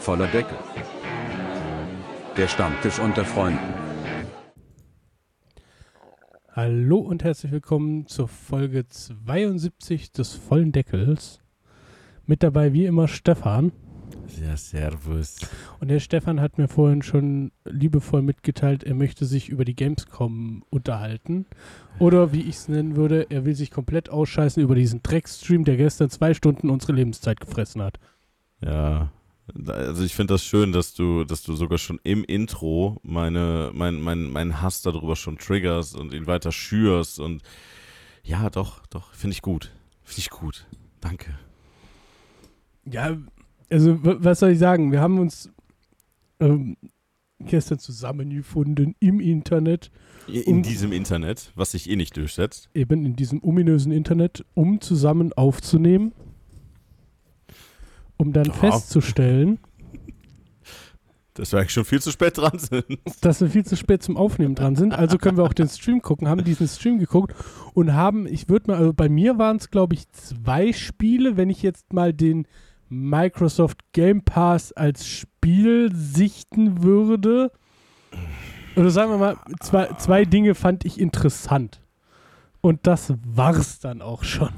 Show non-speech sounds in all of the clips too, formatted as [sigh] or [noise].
voller Deckel. Der Stammtisch unter Freunden. Hallo und herzlich willkommen zur Folge 72 des vollen Deckels. Mit dabei wie immer Stefan. Ja, servus. Und der Stefan hat mir vorhin schon liebevoll mitgeteilt, er möchte sich über die Gamescom unterhalten. Oder wie ich es nennen würde, er will sich komplett ausscheißen über diesen Dreckstream, der gestern zwei Stunden unsere Lebenszeit gefressen hat. Ja, also ich finde das schön, dass du, dass du sogar schon im Intro meine, mein, mein, meinen Hass darüber schon triggerst und ihn weiter schürst und ja, doch, doch, finde ich gut. Finde ich gut. Danke. Ja, also was soll ich sagen? Wir haben uns ähm, gestern zusammengefunden im Internet. In um, diesem Internet, was sich eh nicht durchsetzt. Eben in diesem ominösen Internet, um zusammen aufzunehmen. Um dann ja. festzustellen, dass wir eigentlich schon viel zu spät dran sind. Dass wir viel zu spät zum Aufnehmen dran sind. Also können wir auch den Stream gucken, haben diesen Stream geguckt und haben, ich würde mal, also bei mir waren es, glaube ich, zwei Spiele, wenn ich jetzt mal den Microsoft Game Pass als Spiel sichten würde. Oder sagen wir mal, zwei, zwei Dinge fand ich interessant. Und das war's dann auch schon.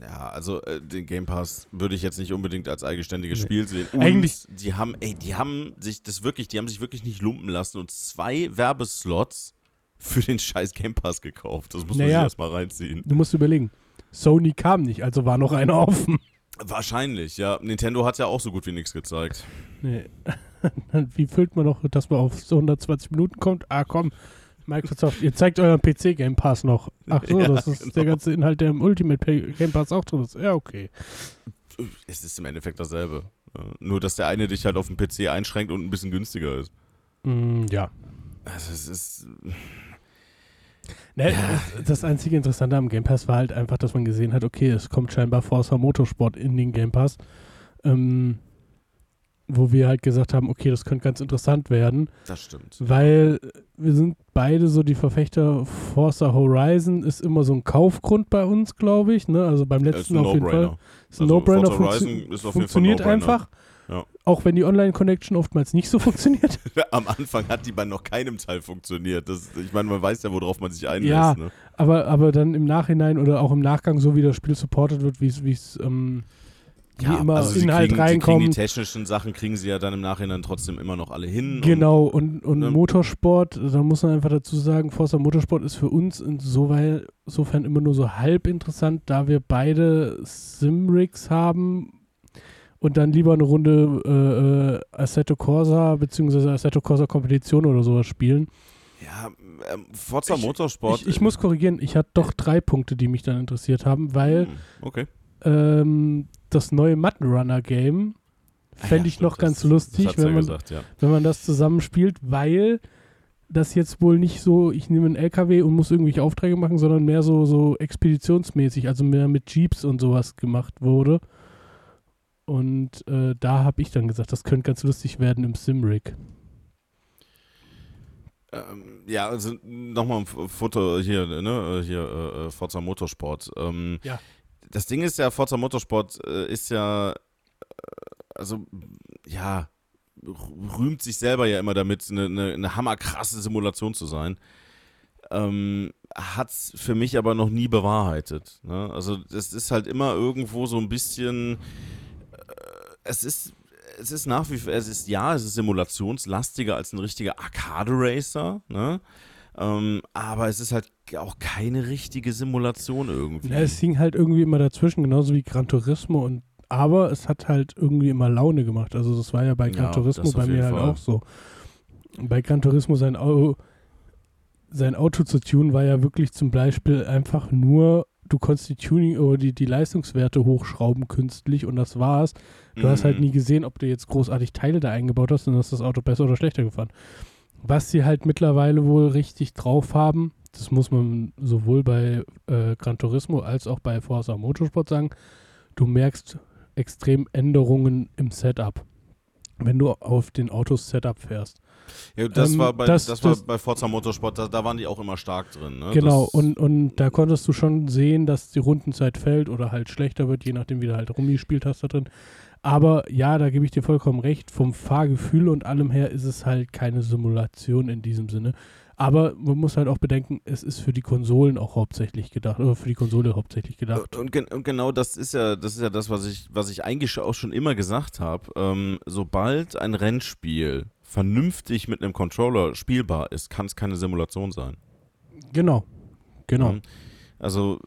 Ja, also äh, den Game Pass würde ich jetzt nicht unbedingt als eigenständiges nee. Spiel sehen. Und Eigentlich, die haben, ey, die haben sich das wirklich, die haben sich wirklich nicht lumpen lassen und zwei Werbeslots für den scheiß Game Pass gekauft. Das muss naja, man sich erstmal reinziehen. Du musst überlegen. Sony kam nicht, also war noch einer offen. Wahrscheinlich, ja. Nintendo hat ja auch so gut wie nichts gezeigt. Nee. [laughs] wie füllt man noch, dass man auf so 120 Minuten kommt? Ah, komm, Microsoft, ihr zeigt euren PC Game Pass noch. Ach so, [laughs] ja, das ist genau. der ganze Inhalt, der im Ultimate Game Pass auch drin ist. Ja, okay. Es ist im Endeffekt dasselbe. Nur, dass der eine dich halt auf dem PC einschränkt und ein bisschen günstiger ist. Mm, ja. Also, es ist. Ne, ja. Das einzige Interessante am Game Pass war halt einfach, dass man gesehen hat, okay, es kommt scheinbar Forza Motorsport in den Game Pass. Ähm, wo wir halt gesagt haben, okay, das könnte ganz interessant werden. Das stimmt. Weil wir sind beide so die Verfechter, Forza Horizon ist immer so ein Kaufgrund bei uns, glaube ich. Ne? Also beim letzten auf jeden Fall. Ist ein also No-Brainer. Funktio funktioniert Fall einfach. Ja. Auch wenn die Online-Connection oftmals nicht so funktioniert. [laughs] Am Anfang hat die bei noch keinem Teil funktioniert. Das, ich meine, man weiß ja, worauf man sich einlässt. Ja, ne? aber, aber dann im Nachhinein oder auch im Nachgang, so wie das Spiel supported wird, wie es ähm, ja, immer also Inhalt kriegen, reinkommen. Die technischen Sachen kriegen sie ja dann im Nachhinein trotzdem immer noch alle hin. Genau, und, und, und ne? Motorsport, da muss man einfach dazu sagen, Forza Motorsport ist für uns insoweit, insofern immer nur so halb interessant, da wir beide Simrigs haben und dann lieber eine Runde äh, Assetto Corsa bzw. Assetto Corsa Kompetition oder sowas spielen. Ja, ähm, Forza Motorsport. Ich, ich, ich, muss korrigieren, ich hatte doch drei Punkte, die mich dann interessiert haben, weil hm, okay. ähm, das neue Mutton Game fände ah, ich noch ganz lustig, wenn, man, gesagt, ja. wenn man das zusammenspielt, weil das jetzt wohl nicht so, ich nehme einen LKW und muss irgendwelche Aufträge machen, sondern mehr so, so expeditionsmäßig, also mehr mit Jeeps und sowas gemacht wurde. Und äh, da habe ich dann gesagt, das könnte ganz lustig werden im Simrig. Ähm, ja, also nochmal ein Foto hier, ne, hier, äh, äh, Forza Motorsport. Ähm, ja das Ding ist ja, Forza Motorsport äh, ist ja, äh, also, ja, rühmt sich selber ja immer damit, eine, eine, eine hammerkrasse Simulation zu sein. Ähm, hat es für mich aber noch nie bewahrheitet. Ne? Also, das ist halt immer irgendwo so ein bisschen, äh, es ist es ist nach wie vor, es ist ja, es ist simulationslastiger als ein richtiger Arcade-Racer, ne? Ähm, aber es ist halt auch keine richtige Simulation irgendwie. Ja, es hing halt irgendwie immer dazwischen, genauso wie Gran Turismo und aber es hat halt irgendwie immer Laune gemacht. Also das war ja bei Gran ja, Turismo bei mir halt Fall. auch so. Bei Gran Turismo sein Auto, sein Auto zu tunen war ja wirklich zum Beispiel einfach nur, du konntest die Tuning oder die, die Leistungswerte hochschrauben künstlich und das war's. Du mm. hast halt mhm. nie gesehen, ob du jetzt großartig Teile da eingebaut hast und hast das Auto besser oder schlechter gefahren. Was sie halt mittlerweile wohl richtig drauf haben, das muss man sowohl bei äh, Gran Turismo als auch bei Forza Motorsport sagen, du merkst extrem Änderungen im Setup, wenn du auf den Autos Setup fährst. Ja, das, ähm, war, bei, das, das war bei Forza Motorsport, da, da, waren die auch immer stark drin. Ne? Genau, und, und da konntest du schon sehen, dass die Rundenzeit fällt oder halt schlechter wird, je nachdem, wie du halt rumgespielt hast da drin. Aber ja, da gebe ich dir vollkommen recht. Vom Fahrgefühl und allem her ist es halt keine Simulation in diesem Sinne. Aber man muss halt auch bedenken, es ist für die Konsolen auch hauptsächlich gedacht, oder für die Konsole hauptsächlich gedacht. Und, und genau das ist ja, das ist ja das, was ich, was ich eigentlich auch schon immer gesagt habe. Ähm, sobald ein Rennspiel vernünftig mit einem Controller spielbar ist, kann es keine Simulation sein. Genau. Genau. Mhm. Also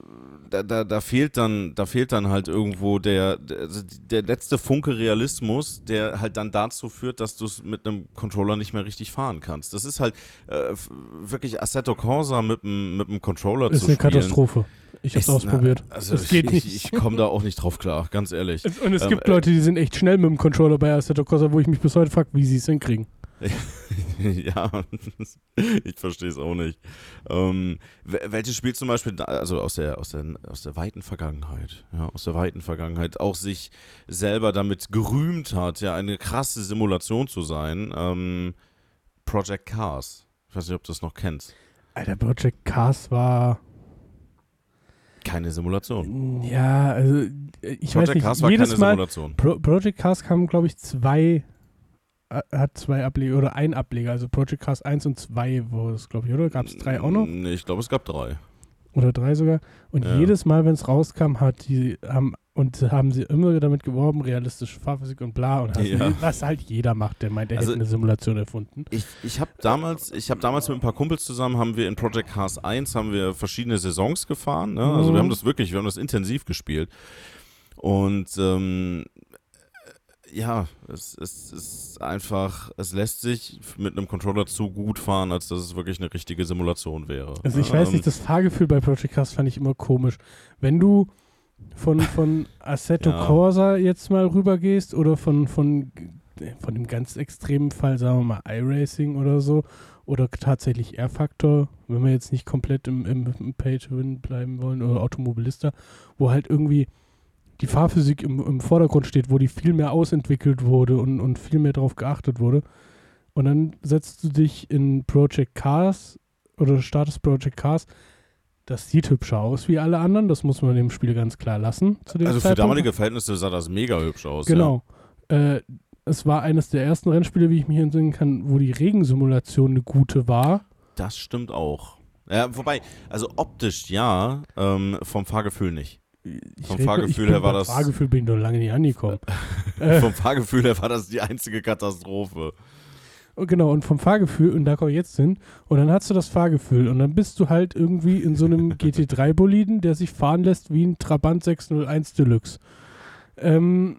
da, da, da, fehlt dann, da fehlt dann halt irgendwo der, der, also der letzte Funke Realismus, der halt dann dazu führt, dass du es mit einem Controller nicht mehr richtig fahren kannst. Das ist halt äh, wirklich Assetto Corsa mit einem mit Controller ist zu spielen. Ist eine Katastrophe. Ich hab's ausprobiert. Na, also es geht ich, nicht. Ich, ich komme da auch nicht drauf klar, ganz ehrlich. Und es ähm, gibt Leute, die sind echt schnell mit dem Controller bei Assetto Corsa, wo ich mich bis heute frage, wie sie es hinkriegen. [laughs] ja, [laughs] ich verstehe es auch nicht. Ähm, welches Spiel zum Beispiel, also aus der, aus der, aus der weiten Vergangenheit, ja, aus der weiten Vergangenheit, auch sich selber damit gerühmt hat, ja, eine krasse Simulation zu sein, ähm, Project Cars. Ich weiß nicht, ob du das noch kennst. Alter, Project Cars war. Keine Simulation. Ja, also ich Project weiß nicht, Cars war jedes keine Mal, Simulation. Pro Project Cars kamen, glaube ich, zwei hat zwei Ableger oder ein Ableger, also Project Cars 1 und 2 wo es, glaube ich, oder? Gab es drei auch noch? Nee, ich glaube, es gab drei. Oder drei sogar. Und ja. jedes Mal, wenn es rauskam, hat die, haben, und haben sie immer damit geworben, realistische Fahrphysik und bla und ja. was halt jeder macht, der meint, er also, hätte eine Simulation erfunden. Ich, ich habe damals, ich habe damals mit ein paar Kumpels zusammen, haben wir in Project Cars 1 haben wir verschiedene Saisons gefahren. Ne? Also mhm. wir haben das wirklich, wir haben das intensiv gespielt. Und ähm, ja, es, es ist einfach, es lässt sich mit einem Controller zu gut fahren, als dass es wirklich eine richtige Simulation wäre. Also ich ähm, weiß nicht, das Fahrgefühl bei Project Cars fand ich immer komisch. Wenn du von, von [laughs] Assetto ja. Corsa jetzt mal rübergehst oder von, von, von dem ganz extremen Fall, sagen wir mal, iRacing oder so, oder tatsächlich R-Factor, wenn wir jetzt nicht komplett im, im, im Pay-to-Win bleiben wollen, oder Automobilista, wo halt irgendwie die Fahrphysik im, im Vordergrund steht, wo die viel mehr ausentwickelt wurde und, und viel mehr darauf geachtet wurde. Und dann setzt du dich in Project Cars oder startest Project Cars. Das sieht hübscher aus wie alle anderen, das muss man dem Spiel ganz klar lassen. also Zeitpunkt. für damalige Verhältnisse sah das mega hübsch aus. Genau. Ja. Äh, es war eines der ersten Rennspiele, wie ich mich entsinnen kann, wo die Regensimulation eine gute war. Das stimmt auch. Ja, wobei, also optisch ja, ähm, vom Fahrgefühl nicht. Vom Fahrgefühl her war das. Fahrgefühl bin ich noch lange nicht angekommen. [laughs] vom Fahrgefühl her war das die einzige Katastrophe. Und genau, und vom Fahrgefühl, und da komme ich jetzt hin, und dann hast du das Fahrgefühl, und dann bist du halt irgendwie in so einem [laughs] GT3-Boliden, der sich fahren lässt wie ein Trabant 601 Deluxe. Ähm,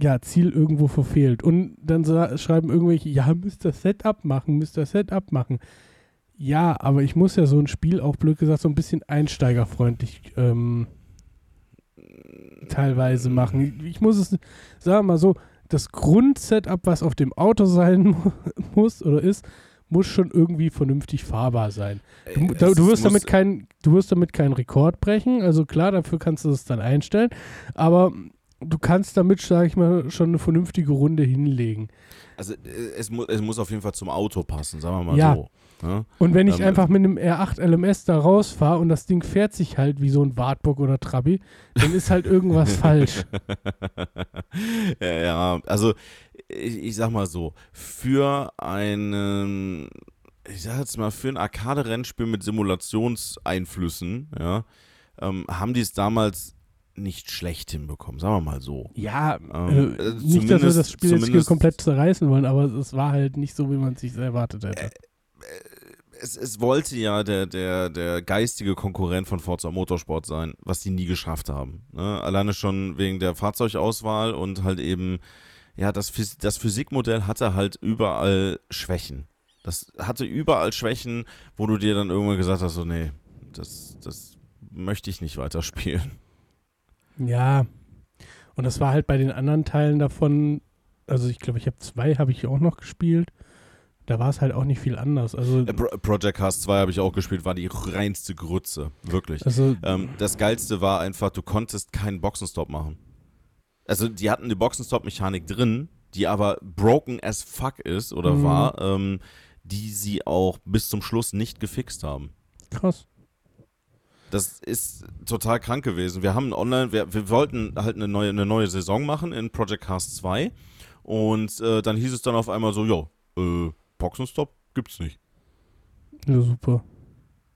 ja, Ziel irgendwo verfehlt. Und dann schreiben irgendwelche, ja, müsst das Setup machen, müsst das Setup machen. Ja, aber ich muss ja so ein Spiel auch blöd gesagt so ein bisschen einsteigerfreundlich ähm, teilweise machen. Ich muss es, sagen mal so, das Grundsetup, was auf dem Auto sein [laughs] muss oder ist, muss schon irgendwie vernünftig fahrbar sein. Du, äh, da, du, wirst damit kein, du wirst damit keinen Rekord brechen, also klar, dafür kannst du es dann einstellen, aber du kannst damit, sage ich mal, schon eine vernünftige Runde hinlegen. Also äh, es, mu es muss auf jeden Fall zum Auto passen, sagen wir mal ja. so. Ja? Und wenn ich ähm, einfach mit einem R8 LMS da rausfahre und das Ding fährt sich halt wie so ein Wartburg oder Trabi, dann ist halt irgendwas [laughs] falsch. [laughs] Ja, ja, also ich, ich sag mal so, für einen, ich sag jetzt mal, für ein Arcade-Rennspiel mit Simulationseinflüssen, ja, ähm, haben die es damals nicht schlecht hinbekommen, sagen wir mal so. Ja, ähm, äh, nicht, dass wir das Spiel jetzt komplett zerreißen wollen, aber es war halt nicht so, wie man es sich erwartet hätte. Äh, äh, es, es, wollte ja der, der, der geistige Konkurrent von Forza Motorsport sein, was die nie geschafft haben. Ne? Alleine schon wegen der Fahrzeugauswahl und halt eben, ja, das, das Physikmodell hatte halt überall Schwächen. Das hatte überall Schwächen, wo du dir dann irgendwann gesagt hast, so, nee, das, das möchte ich nicht weiterspielen. Ja, und das war halt bei den anderen Teilen davon, also ich glaube, ich habe zwei, habe ich auch noch gespielt da war es halt auch nicht viel anders. Also äh, Project Cast 2 habe ich auch gespielt, war die reinste Grütze, wirklich. Also, ähm, das Geilste war einfach, du konntest keinen Boxenstopp machen. Also die hatten die Boxenstopp-Mechanik drin, die aber broken as fuck ist oder mhm. war, ähm, die sie auch bis zum Schluss nicht gefixt haben. Krass. Das ist total krank gewesen. Wir haben online, wir, wir wollten halt eine neue, eine neue Saison machen in Project Cast 2 und äh, dann hieß es dann auf einmal so, jo, äh, Boxenstopp gibt's nicht. Ja, super.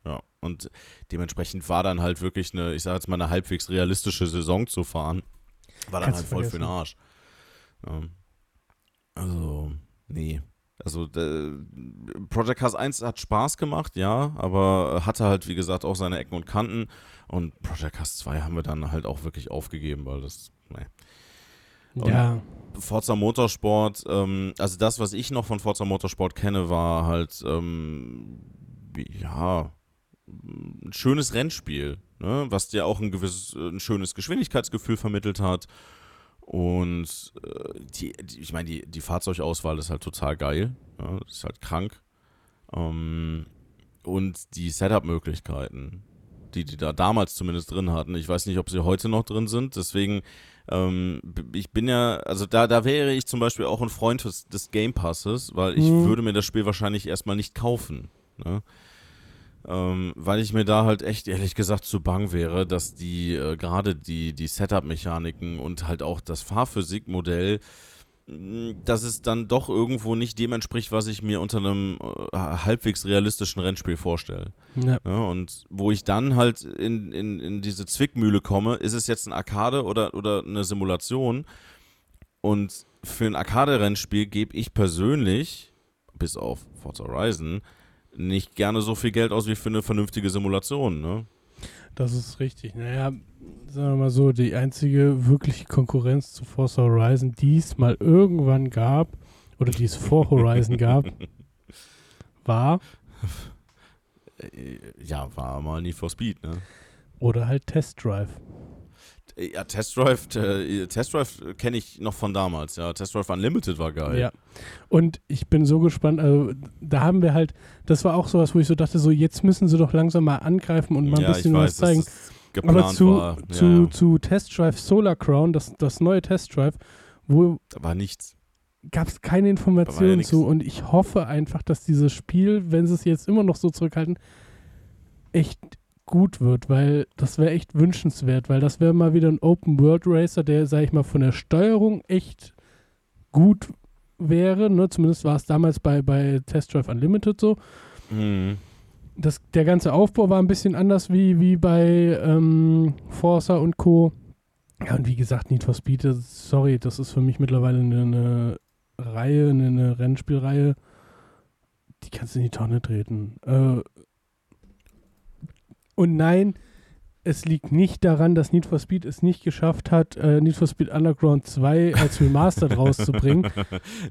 Ja, und dementsprechend war dann halt wirklich eine, ich sage jetzt mal, eine halbwegs realistische Saison zu fahren. War dann Kannst halt voll für den Arsch. Ja. Also, nee. Also äh, Project Cars 1 hat Spaß gemacht, ja, aber hatte halt, wie gesagt, auch seine Ecken und Kanten. Und Project Cars 2 haben wir dann halt auch wirklich aufgegeben, weil das, nee. Und ja. Forza Motorsport, ähm, also das, was ich noch von Forza Motorsport kenne, war halt, ähm, ja, ein schönes Rennspiel, ne? was dir auch ein gewisses, ein schönes Geschwindigkeitsgefühl vermittelt hat und äh, die, die, ich meine, die, die Fahrzeugauswahl ist halt total geil. Ja, das ist halt krank. Ähm, und die Setup-Möglichkeiten, die die da damals zumindest drin hatten, ich weiß nicht, ob sie heute noch drin sind. Deswegen, ähm, ich bin ja, also da, da wäre ich zum Beispiel auch ein Freund des, des Game Passes, weil ich mhm. würde mir das Spiel wahrscheinlich erstmal nicht kaufen. Ne? Ähm, weil ich mir da halt echt ehrlich gesagt zu bang wäre, dass die äh, gerade die, die Setup-Mechaniken und halt auch das Fahrphysikmodell, mm, dass es dann doch irgendwo nicht dem entspricht, was ich mir unter einem äh, halbwegs realistischen Rennspiel vorstelle. Ja. ja. und wo ich dann halt in, in, in diese Zwickmühle komme, ist es jetzt ein Arcade oder, oder eine Simulation? Und für ein Arcade-Rennspiel gebe ich persönlich, bis auf Forza Horizon, nicht gerne so viel Geld aus wie für eine vernünftige Simulation, ne? Das ist richtig. Naja, sagen wir mal so, die einzige wirkliche Konkurrenz zu Forza Horizon, die es mal irgendwann gab, oder die es vor Horizon gab, [laughs] war. Ja, war mal Need for Speed, ne? Oder halt Test Drive. Ja, Test Drive, äh, Test Drive kenne ich noch von damals, ja. Test Drive Unlimited war geil. Ja. Und ich bin so gespannt, also da haben wir halt, das war auch sowas, wo ich so dachte, so jetzt müssen sie doch langsam mal angreifen und mal ein bisschen weiß, was zeigen. Aber zu, war. zu, ja. zu Test Drive Solar Crown, das, das neue Test Drive, wo. Da war nichts. Gab es keine Informationen ja zu und ich hoffe einfach, dass dieses Spiel, wenn sie es jetzt immer noch so zurückhalten, echt gut wird, weil das wäre echt wünschenswert, weil das wäre mal wieder ein Open World Racer, der, sag ich mal, von der Steuerung echt gut wäre. Ne? Zumindest war es damals bei, bei Test Drive Unlimited so. Mhm. Das, der ganze Aufbau war ein bisschen anders wie, wie bei ähm, Forza und Co. Ja, und wie gesagt, Need for Speed, sorry, das ist für mich mittlerweile eine, eine Reihe, eine, eine Rennspielreihe, die kannst du in die Tonne treten. Äh, und nein, es liegt nicht daran, dass Need for Speed es nicht geschafft hat, äh, Need for Speed Underground 2 als Remastered [laughs] rauszubringen.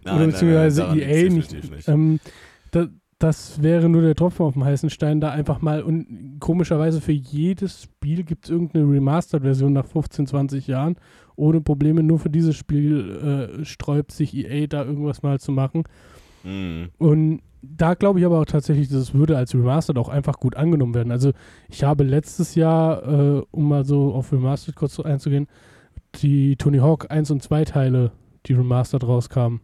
nein, oder beziehungsweise nein, nein, EA nicht. nicht. Ähm, da, das wäre nur der Tropfen auf dem heißen Stein, da einfach mal und komischerweise für jedes Spiel gibt es irgendeine Remastered-Version nach 15, 20 Jahren. Ohne Probleme, nur für dieses Spiel äh, sträubt sich EA da irgendwas mal zu machen. Mhm. Und da glaube ich aber auch tatsächlich, dass es würde als Remastered auch einfach gut angenommen werden. Also ich habe letztes Jahr, äh, um mal so auf Remastered kurz einzugehen, die Tony Hawk 1 und 2 Teile, die Remastered rauskamen,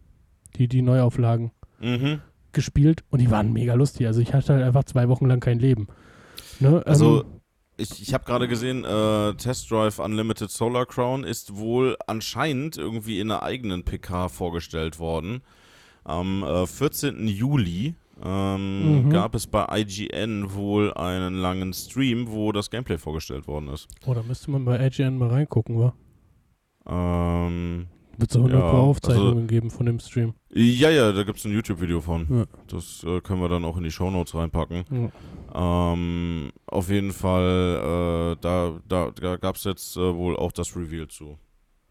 die, die Neuauflagen, mhm. gespielt und die waren mega lustig. Also ich hatte halt einfach zwei Wochen lang kein Leben. Ne? Also ähm, ich, ich habe gerade gesehen, äh, Test Drive Unlimited Solar Crown ist wohl anscheinend irgendwie in einer eigenen PK vorgestellt worden. Am äh, 14. Juli ähm, mhm. gab es bei IGN wohl einen langen Stream, wo das Gameplay vorgestellt worden ist. Oh, da müsste man bei IGN mal reingucken, wa? Ähm, Wird es auch ja, noch Aufzeichnungen also, geben von dem Stream? Ja, ja, da gibt es ein YouTube-Video von. Ja. Das äh, können wir dann auch in die Shownotes reinpacken. Ja. Ähm, auf jeden Fall, äh, da, da, da gab es jetzt äh, wohl auch das Reveal zu.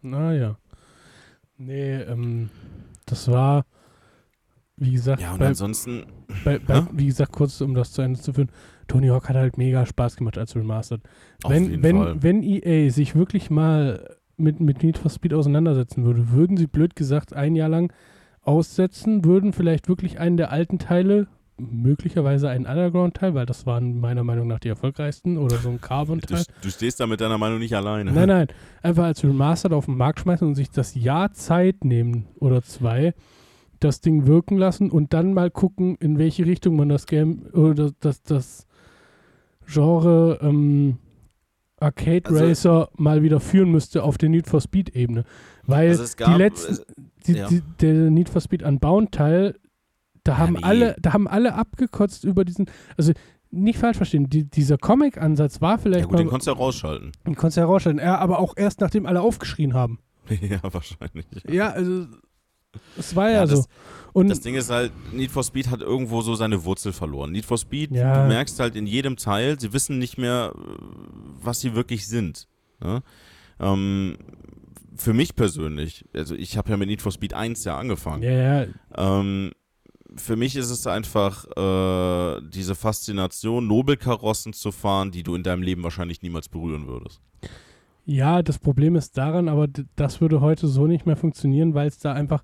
Naja. Nee, ähm, das war wie gesagt, ja, und bei, ansonsten. Bei, bei, wie gesagt, kurz um das zu Ende zu führen, Tony Hawk hat halt mega Spaß gemacht als Remastered. Auf wenn, wenn, Fall. wenn EA sich wirklich mal mit, mit Need for Speed auseinandersetzen würde, würden sie blöd gesagt ein Jahr lang aussetzen, würden vielleicht wirklich einen der alten Teile, möglicherweise einen Underground-Teil, weil das waren meiner Meinung nach die erfolgreichsten, oder so ein [laughs] Carbon-Teil. Du, du, stehst da mit deiner Meinung nicht alleine. Nein, nein. Einfach als Remastered auf den Markt schmeißen und sich das Jahr Zeit nehmen oder zwei das Ding wirken lassen und dann mal gucken, in welche Richtung man das Game oder das, das, Genre ähm, Arcade also, Racer mal wieder führen müsste auf der Need for Speed Ebene. Weil also gab, die letzten, die, ja. die, der Need for Speed Unbound Teil, da haben ja, nee. alle, da haben alle abgekotzt über diesen, also nicht falsch verstehen, die, dieser Comic-Ansatz war vielleicht. Ja gut, mal, den konntest du ja rausschalten. Den konntest du ja rausschalten, ja, aber auch erst nachdem alle aufgeschrien haben. [laughs] ja, wahrscheinlich. Ja, also es war ja, ja das, so. Und das Ding ist halt, Need for Speed hat irgendwo so seine Wurzel verloren. Need for Speed, ja. du merkst halt in jedem Teil, sie wissen nicht mehr, was sie wirklich sind. Ne? Ähm, für mich persönlich, also ich habe ja mit Need for Speed 1 ja angefangen. Ja, ja. Ähm, für mich ist es einfach äh, diese Faszination, Nobelkarossen zu fahren, die du in deinem Leben wahrscheinlich niemals berühren würdest. Ja, das Problem ist daran, aber das würde heute so nicht mehr funktionieren, weil es da einfach,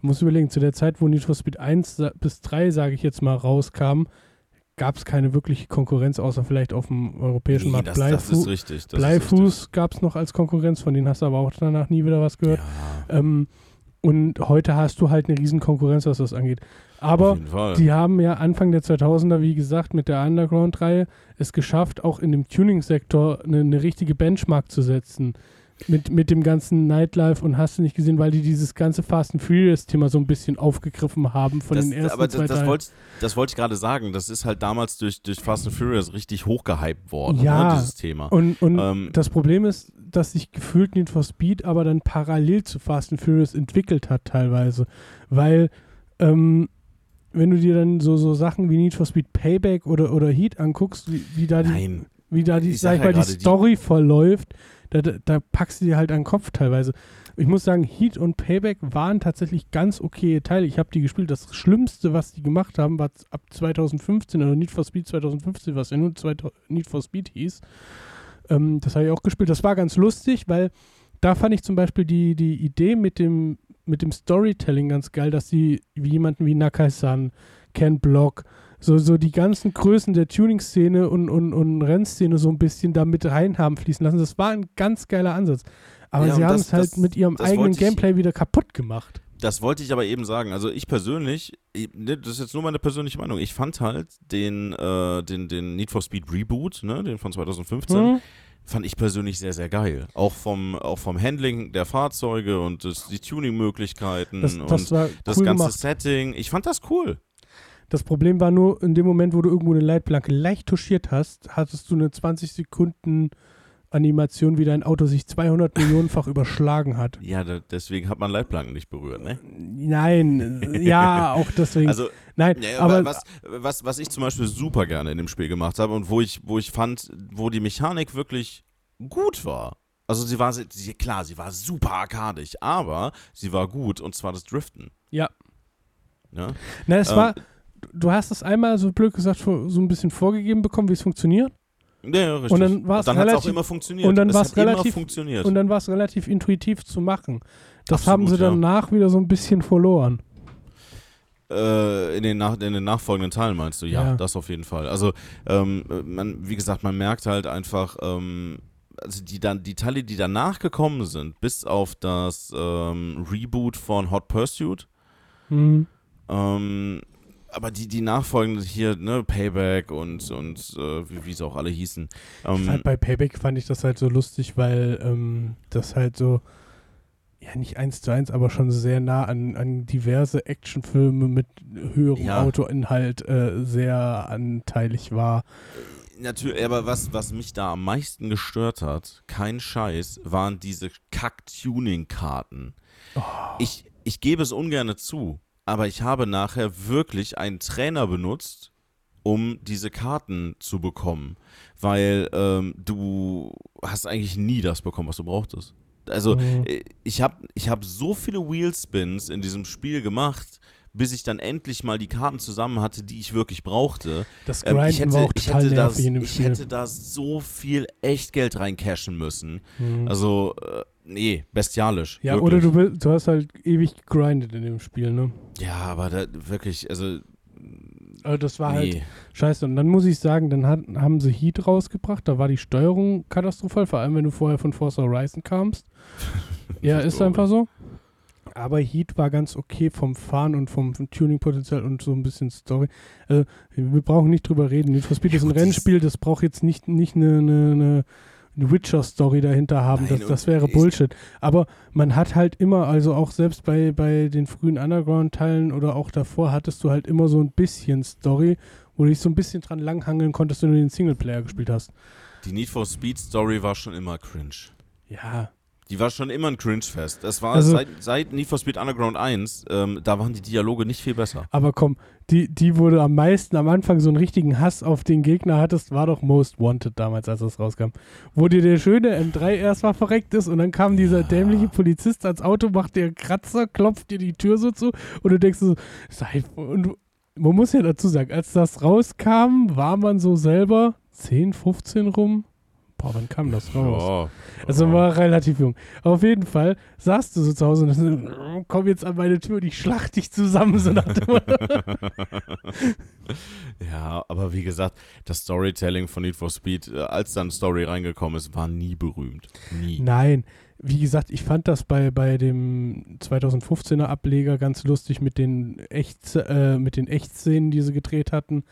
muss überlegen, zu der Zeit, wo Need for Speed 1 bis 3, sage ich jetzt mal, rauskam, gab es keine wirkliche Konkurrenz, außer vielleicht auf dem europäischen nee, Markt. Das, Bleifu das ist richtig. Das Bleifuß gab es noch als Konkurrenz, von denen hast du aber auch danach nie wieder was gehört. Ja. Ähm, und heute hast du halt eine riesen Konkurrenz, was das angeht. Aber die haben ja Anfang der 2000er, wie gesagt, mit der Underground-Reihe es geschafft, auch in dem Tuning-Sektor eine, eine, richtige Benchmark zu setzen. Mit, mit dem ganzen Nightlife und hast du nicht gesehen, weil die dieses ganze Fast and Furious-Thema so ein bisschen aufgegriffen haben von das, den ersten aber zwei das, das wollte das wollt ich gerade sagen. Das ist halt damals durch, durch Fast and Furious richtig hochgehypt worden, ja, ne, dieses Thema. Und, und ähm, das Problem ist, dass sich gefühlt Need for Speed aber dann parallel zu Fast and Furious entwickelt hat teilweise. Weil ähm, wenn du dir dann so, so Sachen wie Need for Speed Payback oder, oder Heat anguckst, wie, wie da die, Nein. wie da die, ich sag ich mal, die Story die verläuft, da, da, packst du dir halt an den Kopf teilweise. Ich muss sagen, Heat und Payback waren tatsächlich ganz okay Teile. Ich habe die gespielt. Das Schlimmste, was die gemacht haben, war ab 2015, also Need for Speed 2015, was ja nur Need for Speed hieß. Ähm, das habe ich auch gespielt. Das war ganz lustig, weil da fand ich zum Beispiel die, die Idee mit dem, mit dem Storytelling ganz geil, dass sie wie jemanden wie Nakai-san, Ken Block, so, so die ganzen Größen der Tuning-Szene und, und, und Rennszene so ein bisschen da mit rein haben fließen lassen. Das war ein ganz geiler Ansatz. Aber ja, sie haben es halt mit ihrem eigenen Gameplay wieder kaputt gemacht. Das wollte ich aber eben sagen. Also ich persönlich, ne, das ist jetzt nur meine persönliche Meinung, ich fand halt den, äh, den, den Need for Speed Reboot, ne, den von 2015, mhm fand ich persönlich sehr, sehr geil. Auch vom, auch vom Handling der Fahrzeuge und das, die Tuning-Möglichkeiten das, das und das cool ganze gemacht. Setting. Ich fand das cool. Das Problem war nur, in dem Moment, wo du irgendwo eine Leitplanke leicht touchiert hast, hattest du eine 20 Sekunden Animation, wie dein Auto sich 200 Millionenfach [laughs] überschlagen hat. Ja, da, deswegen hat man Leitplanken nicht berührt, ne? Nein, ja, [laughs] auch deswegen. Also, Nein, ja, aber was, was, was ich zum Beispiel super gerne in dem Spiel gemacht habe und wo ich, wo ich fand, wo die Mechanik wirklich gut war. Also sie war, sie, klar, sie war super arkadisch, aber sie war gut und zwar das Driften. Ja. ja? Na, es ähm, war, du hast es einmal so blöd gesagt, so ein bisschen vorgegeben bekommen, wie es funktioniert. Ja, ja, richtig. Und dann war es relativ, auch immer funktioniert. Und dann war es relativ, funktioniert. Und dann war es relativ intuitiv zu machen. Das Absolut, haben sie danach ja. wieder so ein bisschen verloren. Äh, in, den nach, in den nachfolgenden Teilen meinst du? Ja, ja. das auf jeden Fall. Also, ähm, man, wie gesagt, man merkt halt einfach, ähm, also die, dann, die Teile, die danach gekommen sind, bis auf das ähm, Reboot von Hot Pursuit, mhm. ähm, aber die, die nachfolgenden hier, ne, Payback und, und äh, wie, wie sie auch alle hießen. Ähm, bei Payback fand ich das halt so lustig, weil ähm, das halt so ja nicht eins zu eins, aber schon sehr nah an, an diverse Actionfilme mit höherem ja. Autoinhalt äh, sehr anteilig war. Natürlich, aber was, was mich da am meisten gestört hat, kein Scheiß, waren diese Kack-Tuning-Karten. Oh. Ich, ich gebe es ungern zu, aber ich habe nachher wirklich einen Trainer benutzt, um diese Karten zu bekommen, weil ähm, du hast eigentlich nie das bekommen, was du brauchtest. Also mhm. Äh, ich habe ich hab so viele Wheelspins in diesem Spiel gemacht, bis ich dann endlich mal die Karten zusammen hatte, die ich wirklich brauchte. Das Grinden ähm, ich hätte, war auch total ich hätte, das, in dem ich hätte da so viel Echtgeld reincashen müssen. Mhm. Also, äh, nee, bestialisch. Ja, wirklich. oder du, du hast halt ewig gegrindet in dem Spiel, ne? Ja, aber da, wirklich, also also das war halt nee. halt scheiße. Und dann muss ich sagen, dann hat, haben sie Heat rausgebracht. Da war die Steuerung katastrophal, vor allem wenn du vorher von Forza Horizon kamst. [laughs] ja, ist einfach so. Aber Heat war ganz okay vom Fahren und vom, vom Tuning-Potenzial und so ein bisschen Story. Also, wir brauchen nicht drüber reden. Need for Speed ja, ist ein Rennspiel, das braucht jetzt nicht, nicht eine, eine, eine Witcher-Story dahinter haben. Nein, das, das wäre Bullshit. Aber man hat halt immer, also auch selbst bei, bei den frühen Underground-Teilen oder auch davor, hattest du halt immer so ein bisschen Story, wo du dich so ein bisschen dran langhangeln konntest, wenn du den Singleplayer gespielt hast. Die Need for Speed Story war schon immer cringe. Ja, die war schon immer ein Cringe-Fest. Das war also, seit, seit Need for Speed Underground 1, ähm, da waren die Dialoge nicht viel besser. Aber komm, die, die wurde am meisten am Anfang so einen richtigen Hass auf den Gegner hattest, war doch Most Wanted damals, als das rauskam. Wo dir der schöne M3 erst mal verreckt ist und dann kam dieser ja. dämliche Polizist ans Auto, macht dir Kratzer, klopft dir die Tür so zu und du denkst so, sei, und man muss ja dazu sagen, als das rauskam, war man so selber 10, 15 rum. Boah, wann kam das raus? Ja, also ja. war relativ jung. Auf jeden Fall saßt du so zu Hause und dann, komm jetzt an meine Tür und ich schlacht dich zusammen, so nach dem [laughs] Ja, aber wie gesagt, das Storytelling von Need for Speed, äh, als dann Story reingekommen ist, war nie berühmt. Nie. Nein. Wie gesagt, ich fand das bei, bei dem 2015er Ableger ganz lustig mit den Echt, äh, mit den Echtszenen, die sie gedreht hatten.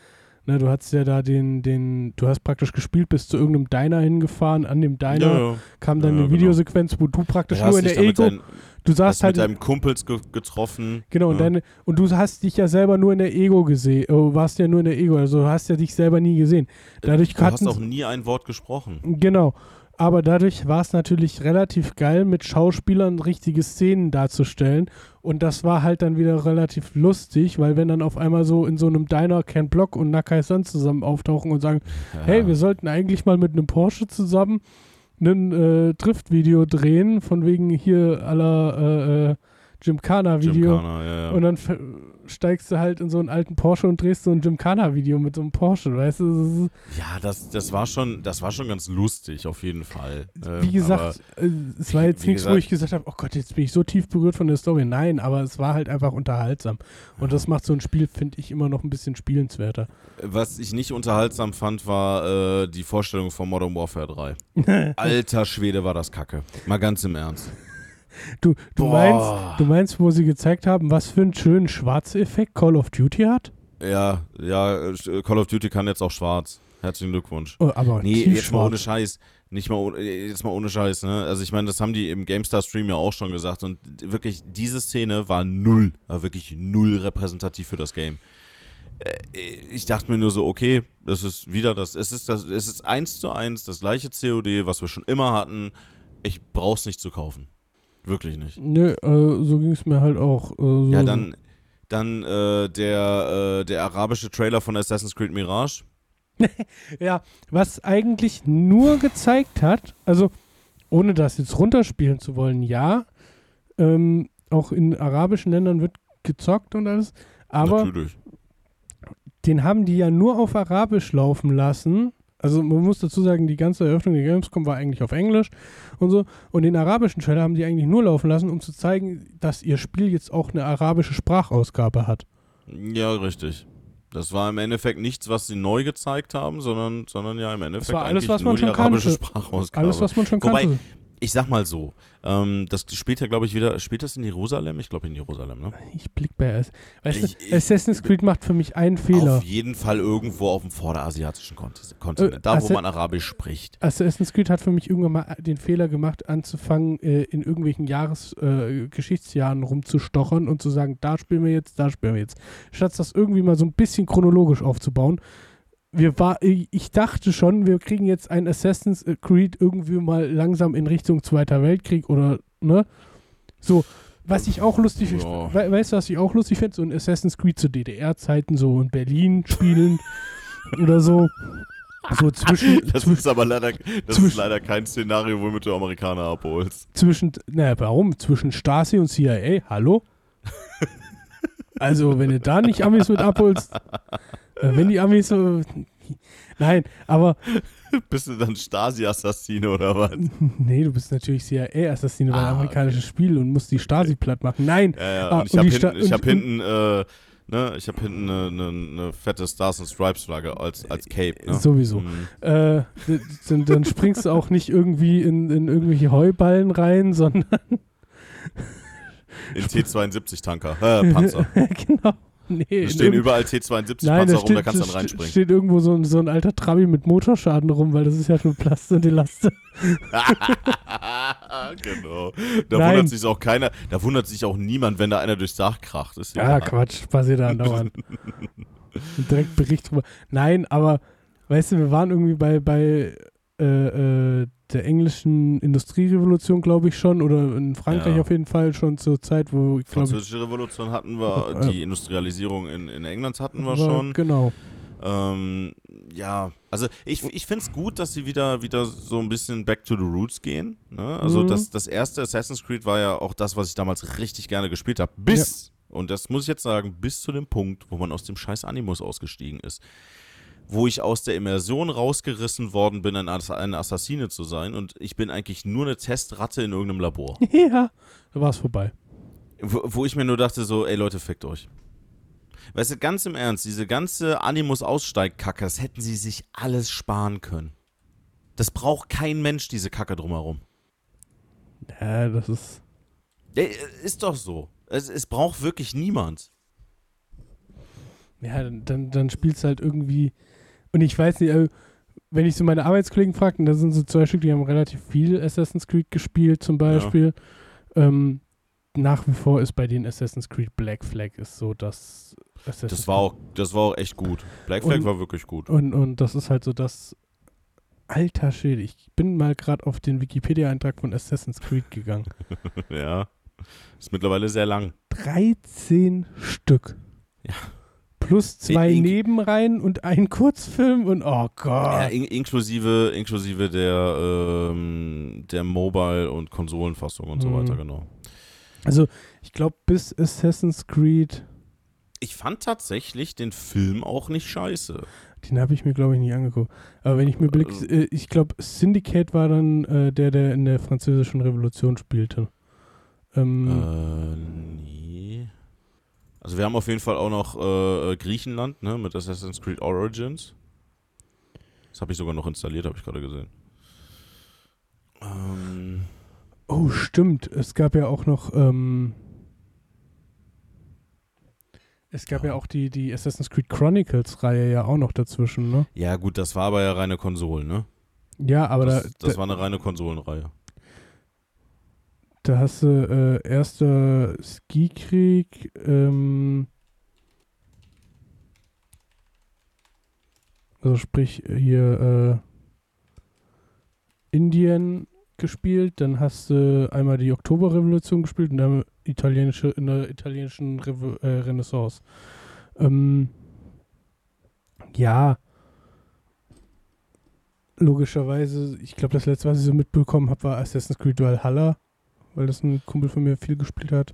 Ne, du hast ja da den, den, du hast praktisch gespielt, bist zu irgendeinem Diner hingefahren. An dem Diner ja, ja. kam dann ja, eine. Videosequenz, wo du praktisch nur in der Ego. Dein, du saßt halt. mit deinem Kumpels ge getroffen. Genau, und, deine, und du hast dich ja selber nur in der Ego gesehen. Oh, warst ja nur in der Ego, also du hast ja dich selber nie gesehen. Dadurch du hast auch nie ein Wort gesprochen. Genau. Aber dadurch war es natürlich relativ geil, mit Schauspielern richtige Szenen darzustellen. Und das war halt dann wieder relativ lustig, weil wenn dann auf einmal so in so einem Diner Ken Block und Nakai San zusammen auftauchen und sagen, ja. hey, wir sollten eigentlich mal mit einem Porsche zusammen ein äh, Drift-Video drehen, von wegen hier aller äh, äh, Gymkhana-Video. Gymkhana, ja, ja. Und dann steigst du halt in so einen alten Porsche und drehst so ein Gymkhana-Video mit so einem Porsche, weißt du? Ja, das, das war schon, das war schon ganz lustig, auf jeden Fall. Wie ähm, gesagt, äh, es war jetzt nichts, wo ich gesagt habe, oh Gott, jetzt bin ich so tief berührt von der Story. Nein, aber es war halt einfach unterhaltsam. Und das macht so ein Spiel, finde ich, immer noch ein bisschen spielenswerter. Was ich nicht unterhaltsam fand, war äh, die Vorstellung von Modern Warfare 3. [laughs] Alter Schwede war das Kacke. Mal ganz im Ernst. Du, du, meinst, du meinst, wo sie gezeigt haben, was für einen schönen Schwarzeffekt Call of Duty hat? Ja, ja, Call of Duty kann jetzt auch schwarz. Herzlichen Glückwunsch. Oh, aber nee, jetzt schwarz. mal ohne Scheiß. Nicht mal, jetzt mal ohne Scheiß, ne? Also ich meine, das haben die im GameStar-Stream ja auch schon gesagt und wirklich, diese Szene war null, war wirklich null repräsentativ für das Game. Äh, ich dachte mir nur so, okay, das ist wieder das, es ist das, es ist eins zu eins das gleiche COD, was wir schon immer hatten. Ich brauch's nicht zu kaufen. Wirklich nicht. Nö, äh, so ging es mir halt auch. Äh, so ja, dann, dann äh, der, äh, der arabische Trailer von Assassin's Creed Mirage. [laughs] ja, was eigentlich nur gezeigt hat, also ohne das jetzt runterspielen zu wollen, ja, ähm, auch in arabischen Ländern wird gezockt und alles, aber Natürlich. den haben die ja nur auf Arabisch laufen lassen also man muss dazu sagen, die ganze Eröffnung der Gamescom war eigentlich auf Englisch und so. Und den arabischen Trailer haben die eigentlich nur laufen lassen, um zu zeigen, dass ihr Spiel jetzt auch eine arabische Sprachausgabe hat. Ja, richtig. Das war im Endeffekt nichts, was sie neu gezeigt haben, sondern, sondern ja im Endeffekt das war alles, was man schon arabische kannte. Sprachausgabe. Alles, was man schon kannte. Ich sag mal so, ähm, das spielt ja, glaube ich, wieder, spielt das in Jerusalem? Ich glaube in Jerusalem, ne? Ich blick bei es. Weißt ich, du, Assassin's Creed macht für mich einen Fehler. Auf jeden Fall irgendwo auf dem vorderasiatischen Kontinent, äh, da wo man Arabisch spricht. Assassin's Creed hat für mich irgendwann mal den Fehler gemacht, anzufangen, äh, in irgendwelchen Jahres, äh, Geschichtsjahren rumzustochern und zu sagen, da spielen wir jetzt, da spielen wir jetzt. Statt das irgendwie mal so ein bisschen chronologisch aufzubauen wir war, ich dachte schon, wir kriegen jetzt ein Assassin's Creed irgendwie mal langsam in Richtung Zweiter Weltkrieg oder, ne? So, was ich auch lustig ja. we weißt du, was ich auch lustig finde? So ein Assassin's Creed zu DDR-Zeiten, so in Berlin spielen [laughs] oder so. So zwischen. [laughs] Das ist aber leider, das ist leider kein Szenario, womit du Amerikaner abholst. Zwischen, naja, warum? Zwischen Stasi und CIA, hallo? [laughs] also, wenn du da nicht Amis mit abholst, wenn die Amis so. Nein, aber. [laughs] Bist du dann Stasi-Assassine oder was? Nee, du bist natürlich CIA-Assassine bei ah, amerikanischen okay. Spiel und musst die Stasi platt machen. Nein. Ja, ja. Ah, und ich habe hinten, hab hinten, äh, ne, ich hab hinten eine, eine, eine, fette Stars and Stripes Flagge als, als Cape. Ne? Sowieso. Mhm. Äh, dann, dann, springst du auch nicht irgendwie in, in irgendwelche Heuballen rein, sondern in T72-Tanker, äh, Panzer. [laughs] genau. [laughs] Nee, da stehen überall T72-Panzer rum, da kannst du dann reinspringen. steht irgendwo so ein, so ein alter Trabi mit Motorschaden rum, weil das ist ja schon Plast und Elaste. [laughs] genau. Da Nein. wundert sich auch keiner, da wundert sich auch niemand, wenn da einer durchs Dach kracht. Ist ja, ja Quatsch, passiert da andauernd. [laughs] direkt Bericht drüber. Nein, aber weißt du, wir waren irgendwie bei, bei äh, äh, der englischen Industrierevolution, glaube ich schon, oder in Frankreich ja. auf jeden Fall schon zur Zeit, wo ich glaube. Französische Revolution hatten wir, äh, die Industrialisierung in, in England hatten wir schon. Genau. Ähm, ja, also ich, ich finde es gut, dass sie wieder, wieder so ein bisschen back to the roots gehen. Ne? Also mhm. das, das erste Assassin's Creed war ja auch das, was ich damals richtig gerne gespielt habe. Bis, ja. und das muss ich jetzt sagen, bis zu dem Punkt, wo man aus dem scheiß Animus ausgestiegen ist wo ich aus der Immersion rausgerissen worden bin, ein, ein Assassine zu sein und ich bin eigentlich nur eine Testratte in irgendeinem Labor. [laughs] ja, da war es vorbei. Wo, wo, ich mir nur dachte so, ey Leute, fickt euch. Weißt du, ganz im Ernst, diese ganze Animus-Aussteigkacke, das hätten sie sich alles sparen können. Das braucht kein Mensch, diese Kacke drumherum. Ja, das ist... Ja, ist doch so. Es, es braucht wirklich niemand. Ja, dann, dann spielst du halt irgendwie und ich weiß nicht, also, wenn ich so meine Arbeitskollegen frage, da sind so zwei Stück, die haben relativ viel Assassin's Creed gespielt zum Beispiel. Ja. Ähm, nach wie vor ist bei den Assassin's Creed Black Flag ist so das Assassin's das war auch das war auch echt gut. Black Flag und, war wirklich gut. Und, und das ist halt so das alter Schild. Ich bin mal gerade auf den Wikipedia-Eintrag von Assassin's Creed gegangen. [laughs] ja. Ist mittlerweile sehr lang. 13 Stück. Ja. Plus zwei in, Nebenreihen und ein Kurzfilm und oh Gott. Ja, in, inklusive, inklusive der, ähm, der Mobile- und Konsolenfassung und mhm. so weiter, genau. Also, ich glaube, bis Assassin's Creed. Ich fand tatsächlich den Film auch nicht scheiße. Den habe ich mir, glaube ich, nicht angeguckt. Aber wenn ich mir blicke, äh, äh, ich glaube, Syndicate war dann äh, der, der in der Französischen Revolution spielte. Ähm, äh, nee. Also wir haben auf jeden Fall auch noch äh, Griechenland, ne, mit Assassin's Creed Origins. Das habe ich sogar noch installiert, habe ich gerade gesehen. Ähm. Oh, stimmt. Es gab ja auch noch, ähm, es gab ja. ja auch die, die Assassin's Creed Chronicles-Reihe ja auch noch dazwischen, ne? Ja, gut, das war aber ja reine Konsolen, ne? Ja, aber das, da, das da, war eine reine Konsolenreihe. Da hast du äh, erster Skikrieg, ähm, also sprich hier äh, Indien gespielt, dann hast du einmal die Oktoberrevolution gespielt und dann italienische, in der italienischen Re äh, Renaissance. Ähm, ja, logischerweise, ich glaube, das letzte, was ich so mitbekommen habe, war Assassin's Creed Valhalla weil das ein Kumpel von mir viel gespielt hat.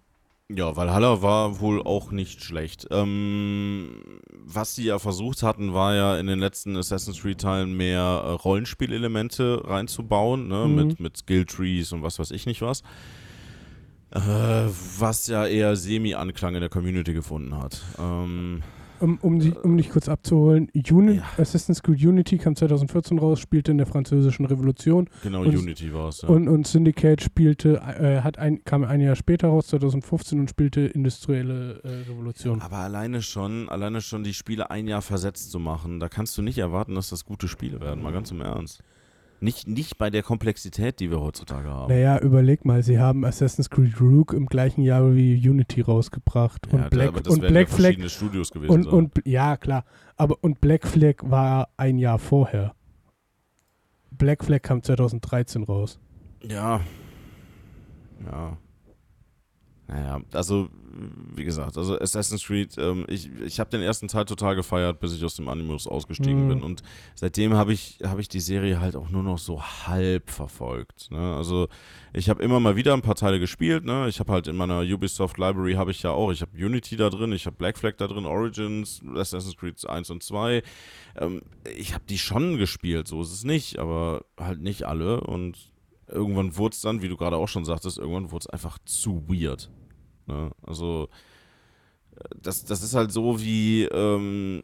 Ja, Valhalla war wohl auch nicht schlecht. Ähm, was sie ja versucht hatten, war ja in den letzten Assassin's Creed-Teilen mehr äh, Rollenspielelemente reinzubauen, ne? Mhm. mit, mit Skill-Trees und was weiß ich nicht was. Äh, was ja eher Semi-Anklang in der Community gefunden hat. Ähm, um, um, die, um dich kurz abzuholen, Uni ja. Assassin's Creed Unity kam 2014 raus, spielte in der französischen Revolution. Genau, und, Unity war es. Ja. Und, und Syndicate spielte, äh, hat ein, kam ein Jahr später raus, 2015, und spielte industrielle äh, Revolution. Aber alleine schon, alleine schon die Spiele ein Jahr versetzt zu machen, da kannst du nicht erwarten, dass das gute Spiele werden, mal ganz im Ernst. Nicht, nicht bei der Komplexität, die wir heutzutage haben. Naja, überleg mal, sie haben Assassin's Creed Rogue im gleichen Jahr wie Unity rausgebracht. Und ja, Black, aber das und Black ja Flag. Studios gewesen und, und, ja, klar. Aber und Black Flag war ein Jahr vorher. Black Flag kam 2013 raus. Ja. Ja. Naja, also wie gesagt, also Assassin's Creed, ähm, ich, ich habe den ersten Teil total gefeiert, bis ich aus dem Animus ausgestiegen mhm. bin. Und seitdem habe ich, hab ich die Serie halt auch nur noch so halb verfolgt. Ne? Also ich habe immer mal wieder ein paar Teile gespielt. Ne? Ich habe halt in meiner Ubisoft Library habe ich ja auch, ich habe Unity da drin, ich habe Black Flag da drin, Origins, Assassin's Creed 1 und 2. Ähm, ich habe die schon gespielt, so ist es nicht, aber halt nicht alle. Und irgendwann wurde es dann, wie du gerade auch schon sagtest, irgendwann wurde es einfach zu weird. Ne? Also, das, das ist halt so wie, ähm,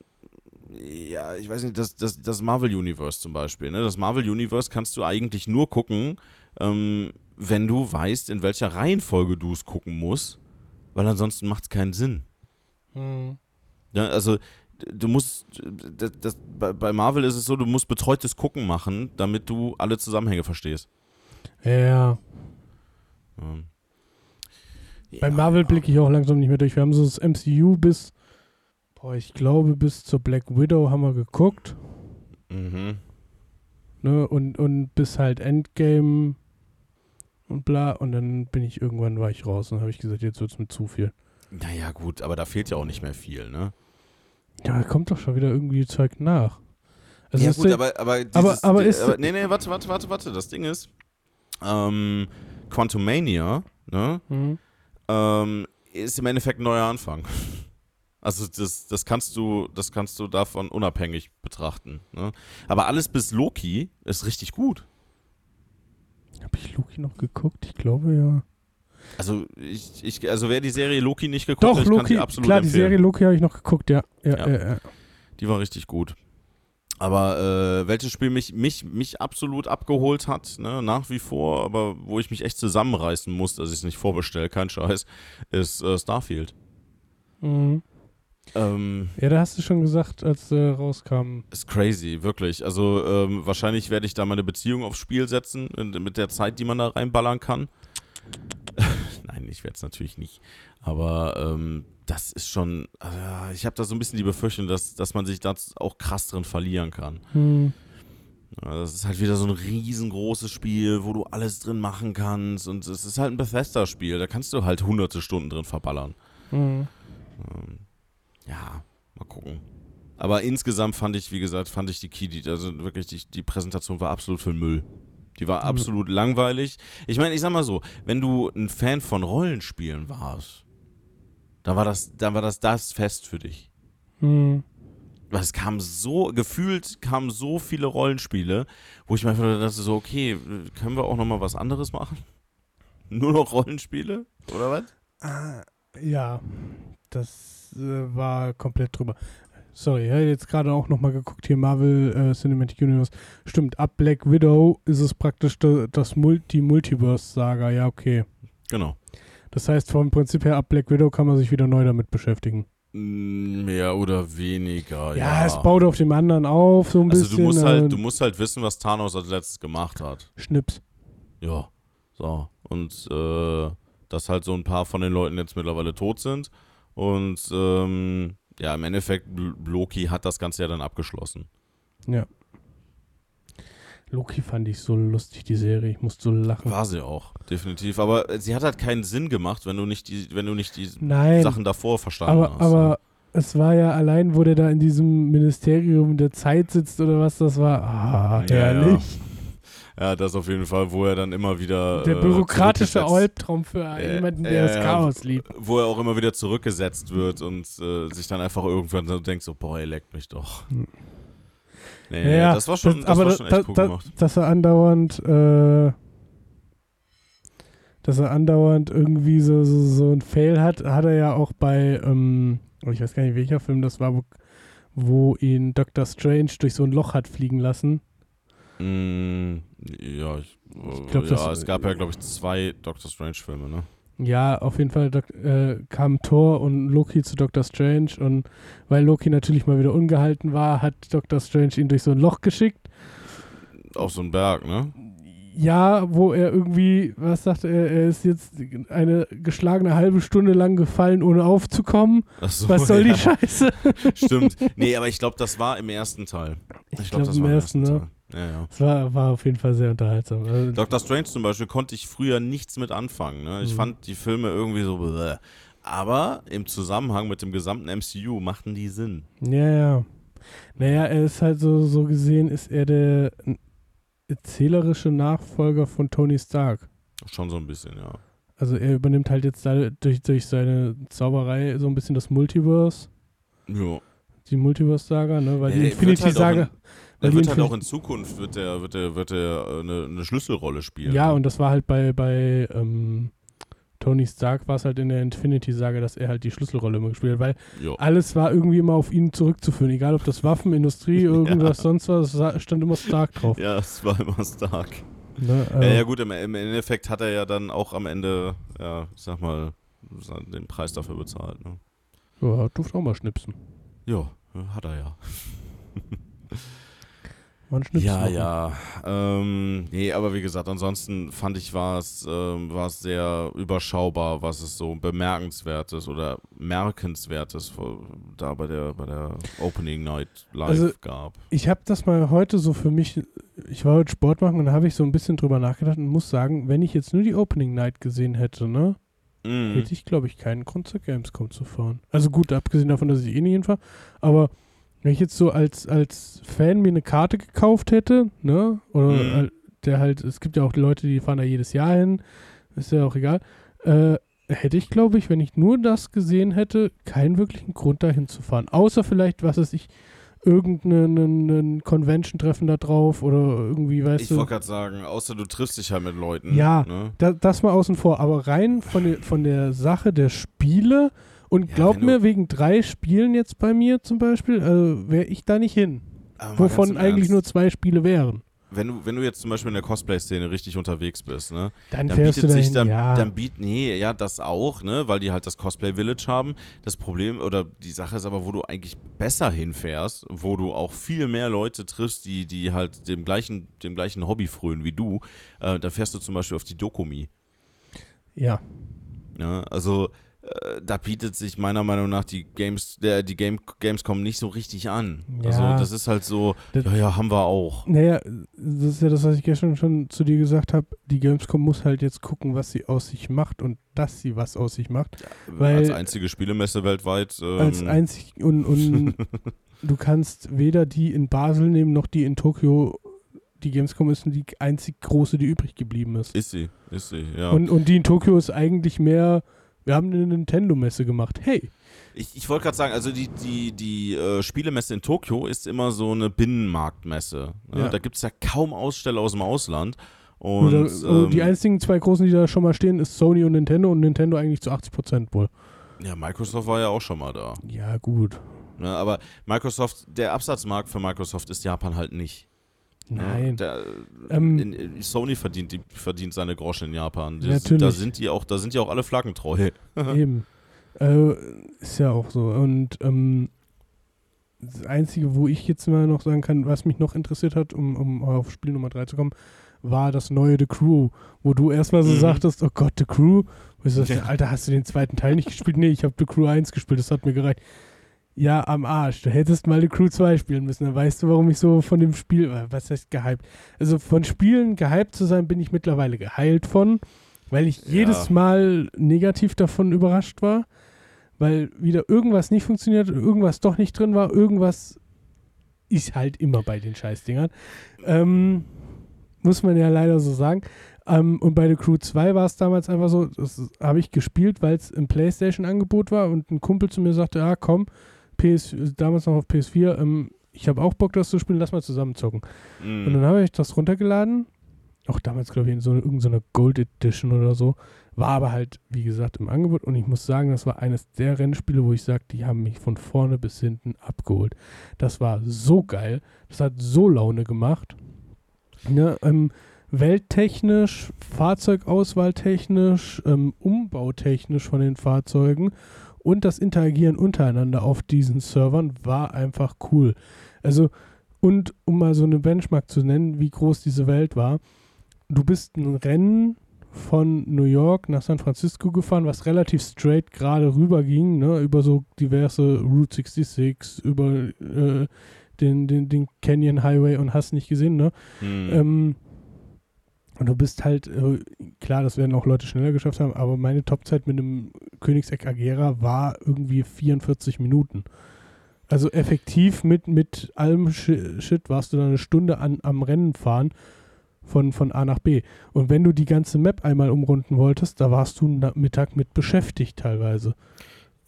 ja, ich weiß nicht, das, das, das Marvel Universe zum Beispiel. Ne? Das Marvel Universe kannst du eigentlich nur gucken, ähm, wenn du weißt, in welcher Reihenfolge du es gucken musst, weil ansonsten macht es keinen Sinn. Mhm. Ja, also du musst, das, das, bei Marvel ist es so, du musst betreutes Gucken machen, damit du alle Zusammenhänge verstehst. Ja. Ähm. Bei Marvel blicke ich auch langsam nicht mehr durch. Wir haben so das MCU bis, boah, ich glaube, bis zur Black Widow haben wir geguckt. Mhm. Ne, und, und bis halt Endgame und bla. Und dann bin ich irgendwann war ich raus und habe ich gesagt, jetzt wird es mir zu viel. Naja, gut, aber da fehlt ja auch nicht mehr viel, ne? Ja, da kommt doch schon wieder irgendwie Zeug nach. Also ja, gut, aber, aber, dieses, aber, aber ist. Aber, nee, nee, warte, warte, warte, warte. Das Ding ist, ähm, Quantumania, ne? Mhm. Ähm, ist im Endeffekt ein neuer Anfang. Also das, das kannst du, das kannst du davon unabhängig betrachten. Ne? Aber alles bis Loki ist richtig gut. Habe ich Loki noch geguckt? Ich glaube ja. Also ich, ich, also wer die Serie Loki nicht geguckt Doch, hat, ich Loki, kann die absolut klar, empfehlen. die Serie Loki habe ich noch geguckt, ja. Ja, ja. ja. Die war richtig gut. Aber äh, welches Spiel mich, mich, mich absolut abgeholt hat, ne, nach wie vor, aber wo ich mich echt zusammenreißen muss, dass ich es nicht vorbestelle, kein Scheiß, ist äh, Starfield. Mhm. Ähm, ja, da hast du schon gesagt, als äh, rauskam. Ist crazy, wirklich. Also ähm, wahrscheinlich werde ich da meine Beziehung aufs Spiel setzen, mit der Zeit, die man da reinballern kann. Nein, ich werde es natürlich nicht. Aber ähm, das ist schon, also, ich habe da so ein bisschen die Befürchtung, dass, dass man sich da auch krass drin verlieren kann. Hm. Das ist halt wieder so ein riesengroßes Spiel, wo du alles drin machen kannst. Und es ist halt ein Bethesda-Spiel, da kannst du halt hunderte Stunden drin verballern. Mhm. ja, mal gucken. Aber insgesamt fand ich, wie gesagt, fand ich die Key, also wirklich, die, die Präsentation war absolut für Müll. Die war mhm. absolut mhm. langweilig. Ich meine, ich sag mal so, wenn du ein Fan von Rollenspielen warst, dann war das, dann war das das Fest für dich. Mhm. Weil es kam so, gefühlt kamen so viele Rollenspiele, wo ich mir einfach dachte, so, okay, können wir auch nochmal was anderes machen? [laughs] Nur noch Rollenspiele? Oder was? Ah, ja, das äh, war komplett drüber. Sorry, ich habe jetzt gerade auch nochmal geguckt, hier Marvel äh, Cinematic Universe. Stimmt, ab Black Widow ist es praktisch das Mul die Multiverse-Saga, ja, okay. Genau. Das heißt, vom Prinzip her, ab Black Widow kann man sich wieder neu damit beschäftigen. Mm, mehr oder weniger, ja. Ja, es baut auf dem anderen auf, so ein also bisschen. Du musst, halt, äh, du musst halt wissen, was Thanos als letztes gemacht hat. Schnips. Ja, so. Und äh, dass halt so ein paar von den Leuten jetzt mittlerweile tot sind. Und ähm, ja, im Endeffekt, Loki hat das Ganze ja dann abgeschlossen. Ja. Loki fand ich so lustig, die Serie. Ich musste so lachen. War sie auch, definitiv. Aber sie hat halt keinen Sinn gemacht, wenn du nicht die, wenn du nicht die Nein, Sachen davor verstanden aber, hast. Aber es war ja allein, wo der da in diesem Ministerium der Zeit sitzt oder was das war. Ah, herrlich. Ja, ja, das auf jeden Fall, wo er dann immer wieder. Der äh, bürokratische Albtraum für äh, jemanden, der äh, das Chaos liebt. Wo er auch immer wieder zurückgesetzt wird und äh, sich dann einfach irgendwann so denkt: so, boah, er leckt mich doch. Hm. Nee, ja, das war schon, das, das war schon echt cool gemacht. Dass er andauernd, äh, dass er andauernd irgendwie so, so, so ein Fail hat, hat er ja auch bei, ähm, oh, ich weiß gar nicht, welcher Film das war, wo, wo ihn Dr. Strange durch so ein Loch hat fliegen lassen. Mm, ja, ich, ich glaub, ja es gab ja, glaube ich, zwei Doctor Strange-Filme, ne? Ja, auf jeden Fall äh, kam Thor und Loki zu Doctor Strange und weil Loki natürlich mal wieder ungehalten war, hat Doctor Strange ihn durch so ein Loch geschickt. Auf so einen Berg, ne? Ja, wo er irgendwie, was sagt er, er ist jetzt eine geschlagene halbe Stunde lang gefallen, ohne aufzukommen. So, was soll ja. die Scheiße? Stimmt. Nee, aber ich glaube, das war im ersten Teil. Ich, ich glaube, glaub, das war im ersten, ersten ne? Ja, ja. Es war, war auf jeden Fall sehr unterhaltsam. Also, Doctor Strange zum Beispiel konnte ich früher nichts mit anfangen. Ne? Ich mhm. fand die Filme irgendwie so. Bläh. Aber im Zusammenhang mit dem gesamten MCU machten die Sinn. Ja, ja. Naja, er ist halt so, so gesehen, ist er der erzählerische Nachfolger von Tony Stark. Schon so ein bisschen, ja. Also er übernimmt halt jetzt durch, durch seine Zauberei so ein bisschen das Multiverse. Ja. Die Multiverse-Saga, ne? Weil ja, die Infinity-Saga. Halt er wird halt auch in Zukunft wird der, wird der, wird der eine, eine Schlüsselrolle spielen. Ja, und das war halt bei, bei ähm, Tony Stark war es halt in der Infinity-Sage, dass er halt die Schlüsselrolle immer gespielt hat, weil jo. alles war irgendwie immer auf ihn zurückzuführen. Egal ob das Waffen, Industrie, [laughs] irgendwas ja. sonst was, stand immer Stark drauf. Ja, es war immer Stark. Ne, äh, ja, ja, gut, im, im, Endeffekt hat er ja dann auch am Ende, ja, ich sag mal, den Preis dafür bezahlt. Ne? Ja, durfte auch mal schnipsen. Ja, hat er ja. [laughs] Man ja, ja. Ähm, nee, aber wie gesagt, ansonsten fand ich, war es ähm, sehr überschaubar, was es so bemerkenswertes oder merkenswertes da bei der, bei der Opening Night live also, gab. Ich habe das mal heute so für mich, ich war heute Sport machen und da habe ich so ein bisschen drüber nachgedacht und muss sagen, wenn ich jetzt nur die Opening Night gesehen hätte, ne? Mm. Hätte ich, glaube ich, keinen Grund zur Gamescom zu fahren. Also gut, abgesehen davon, dass ich eh nicht hinfahre, aber wenn ich jetzt so als, als Fan mir eine Karte gekauft hätte, ne, oder mhm. der halt, es gibt ja auch Leute, die fahren da jedes Jahr hin, ist ja auch egal, äh, hätte ich, glaube ich, wenn ich nur das gesehen hätte, keinen wirklichen Grund dahin zu fahren. Außer vielleicht, was weiß ich, irgendein Convention-Treffen da drauf oder irgendwie, weißt ich du. Ich wollte gerade sagen, außer du triffst dich halt mit Leuten. Ja, ne? da, das mal außen vor. Aber rein von der, von der Sache der Spiele und ja, glaub mir, wegen drei Spielen jetzt bei mir zum Beispiel, äh, wäre ich da nicht hin. Wovon eigentlich Ernst. nur zwei Spiele wären. Wenn du, wenn du jetzt zum Beispiel in der Cosplay-Szene richtig unterwegs bist, ne? Dann, dann bietet du sich dann, ja. dann biet, nee, ja, das auch, ne? Weil die halt das Cosplay-Village haben. Das Problem oder die Sache ist aber, wo du eigentlich besser hinfährst, wo du auch viel mehr Leute triffst, die, die halt dem gleichen, dem gleichen Hobby frönen wie du, äh, da fährst du zum Beispiel auf die Dokumi. Ja. Ja, also da bietet sich meiner Meinung nach die Games, der, die Game, Gamescom nicht so richtig an. Ja, also das ist halt so, das, ja, ja, haben wir auch. Naja, das ist ja das, was ich gestern schon zu dir gesagt habe. Die Gamescom muss halt jetzt gucken, was sie aus sich macht und dass sie was aus sich macht. Ja, weil, als einzige Spielemesse weltweit. Ähm, als einzig und, und [laughs] du kannst weder die in Basel nehmen noch die in Tokio die Gamescom ist die einzig große, die übrig geblieben ist. Ist sie, ist sie, ja. Und, und die in Tokio ist eigentlich mehr wir haben eine Nintendo-Messe gemacht. Hey. Ich, ich wollte gerade sagen, also die, die, die äh, Spielemesse in Tokio ist immer so eine Binnenmarktmesse. Ne? Ja. Da gibt es ja kaum Aussteller aus dem Ausland. Und, Oder, ähm, die einzigen zwei großen, die da schon mal stehen, ist Sony und Nintendo und Nintendo eigentlich zu 80 Prozent wohl. Ja, Microsoft war ja auch schon mal da. Ja, gut. Ja, aber Microsoft, der Absatzmarkt für Microsoft ist Japan halt nicht. Nein. Der, ähm, in, Sony verdient, die, verdient seine Groschen in Japan. Das, natürlich. Da sind die auch, da sind die auch alle flaggentreu. Eben. [laughs] Äh, ist ja auch so. Und ähm, das Einzige, wo ich jetzt mal noch sagen kann, was mich noch interessiert hat, um, um auf Spiel Nummer 3 zu kommen, war das neue The Crew, wo du erstmal so mhm. sagtest, oh Gott, The Crew. Wo ich sagte, ja. Alter, hast du den zweiten Teil nicht gespielt? Nee, ich habe The Crew 1 gespielt, das hat mir gereicht. Ja, am Arsch. Du hättest mal die Crew 2 spielen müssen. Dann weißt du, warum ich so von dem Spiel, äh, was heißt gehypt? Also von Spielen gehypt zu sein, bin ich mittlerweile geheilt von, weil ich ja. jedes Mal negativ davon überrascht war, weil wieder irgendwas nicht funktioniert, irgendwas doch nicht drin war, irgendwas ist halt immer bei den Scheißdingern. Ähm, muss man ja leider so sagen. Ähm, und bei The Crew 2 war es damals einfach so, das habe ich gespielt, weil es im PlayStation-Angebot war und ein Kumpel zu mir sagte, ja komm, PS, damals noch auf PS4, ähm, ich habe auch Bock, das zu spielen, lass mal zusammen zocken. Mm. Und dann habe ich das runtergeladen. Auch damals, glaube ich, in so irgendeiner Gold Edition oder so. War aber halt, wie gesagt, im Angebot. Und ich muss sagen, das war eines der Rennspiele, wo ich sage, die haben mich von vorne bis hinten abgeholt. Das war so geil. Das hat so Laune gemacht. Ne, ähm, welttechnisch, Fahrzeugauswahltechnisch, ähm, umbautechnisch von den Fahrzeugen und das Interagieren untereinander auf diesen Servern war einfach cool. Also, und um mal so eine Benchmark zu nennen, wie groß diese Welt war, du bist ein Rennen von New York nach San Francisco gefahren, was relativ straight gerade rüber ging, ne, über so diverse Route 66, über äh, den, den, den Canyon Highway und hast nicht gesehen, ne? Mhm. Ähm, und du bist halt, äh, klar, das werden auch Leute schneller geschafft haben, aber meine Topzeit mit einem Königseck Agera war irgendwie 44 Minuten. Also effektiv mit, mit allem Shit warst du dann eine Stunde an, am Rennen fahren von, von A nach B. Und wenn du die ganze Map einmal umrunden wolltest, da warst du Mittag mit beschäftigt teilweise.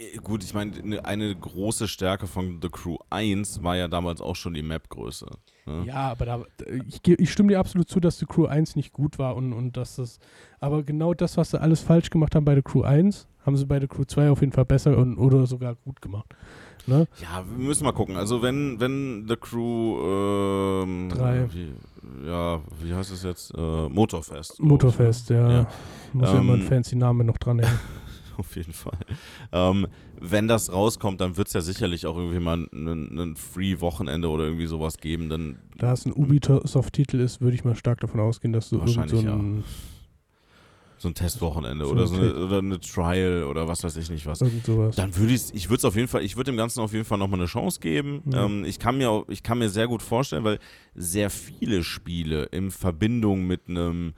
Äh, gut, ich meine, ne, eine große Stärke von The Crew 1 war ja damals auch schon die Map-Größe. Ne? Ja, aber da, ich, ich, stimme dir absolut zu, dass The Crew 1 nicht gut war und, und dass das. Aber genau das, was sie alles falsch gemacht haben bei The Crew 1, haben sie bei The Crew 2 auf jeden Fall besser und, oder sogar gut gemacht. Ne? Ja, wir müssen mal gucken. Also wenn, wenn The Crew ähm, 3. Wie, ja, wie heißt es jetzt? Äh, Motorfest. Motorfest, ja. ja. Muss ähm, ja immer ein fancy Name noch dran hängen. [laughs] [laughs] auf jeden Fall. Ähm, wenn das rauskommt, dann wird es ja sicherlich auch irgendwie mal ein Free-Wochenende oder irgendwie sowas geben. Dann, da es ein Ubisoft-Titel ist, würde ich mal stark davon ausgehen, dass du irgend so ein ja so ein Testwochenende so oder so eine, oder eine Trial oder was weiß ich nicht was. Irgend sowas. Dann würde ich, ich würde es auf jeden Fall, ich würde dem Ganzen auf jeden Fall nochmal eine Chance geben. Mhm. Ähm, ich kann mir, ich kann mir sehr gut vorstellen, weil sehr viele Spiele in Verbindung mit einem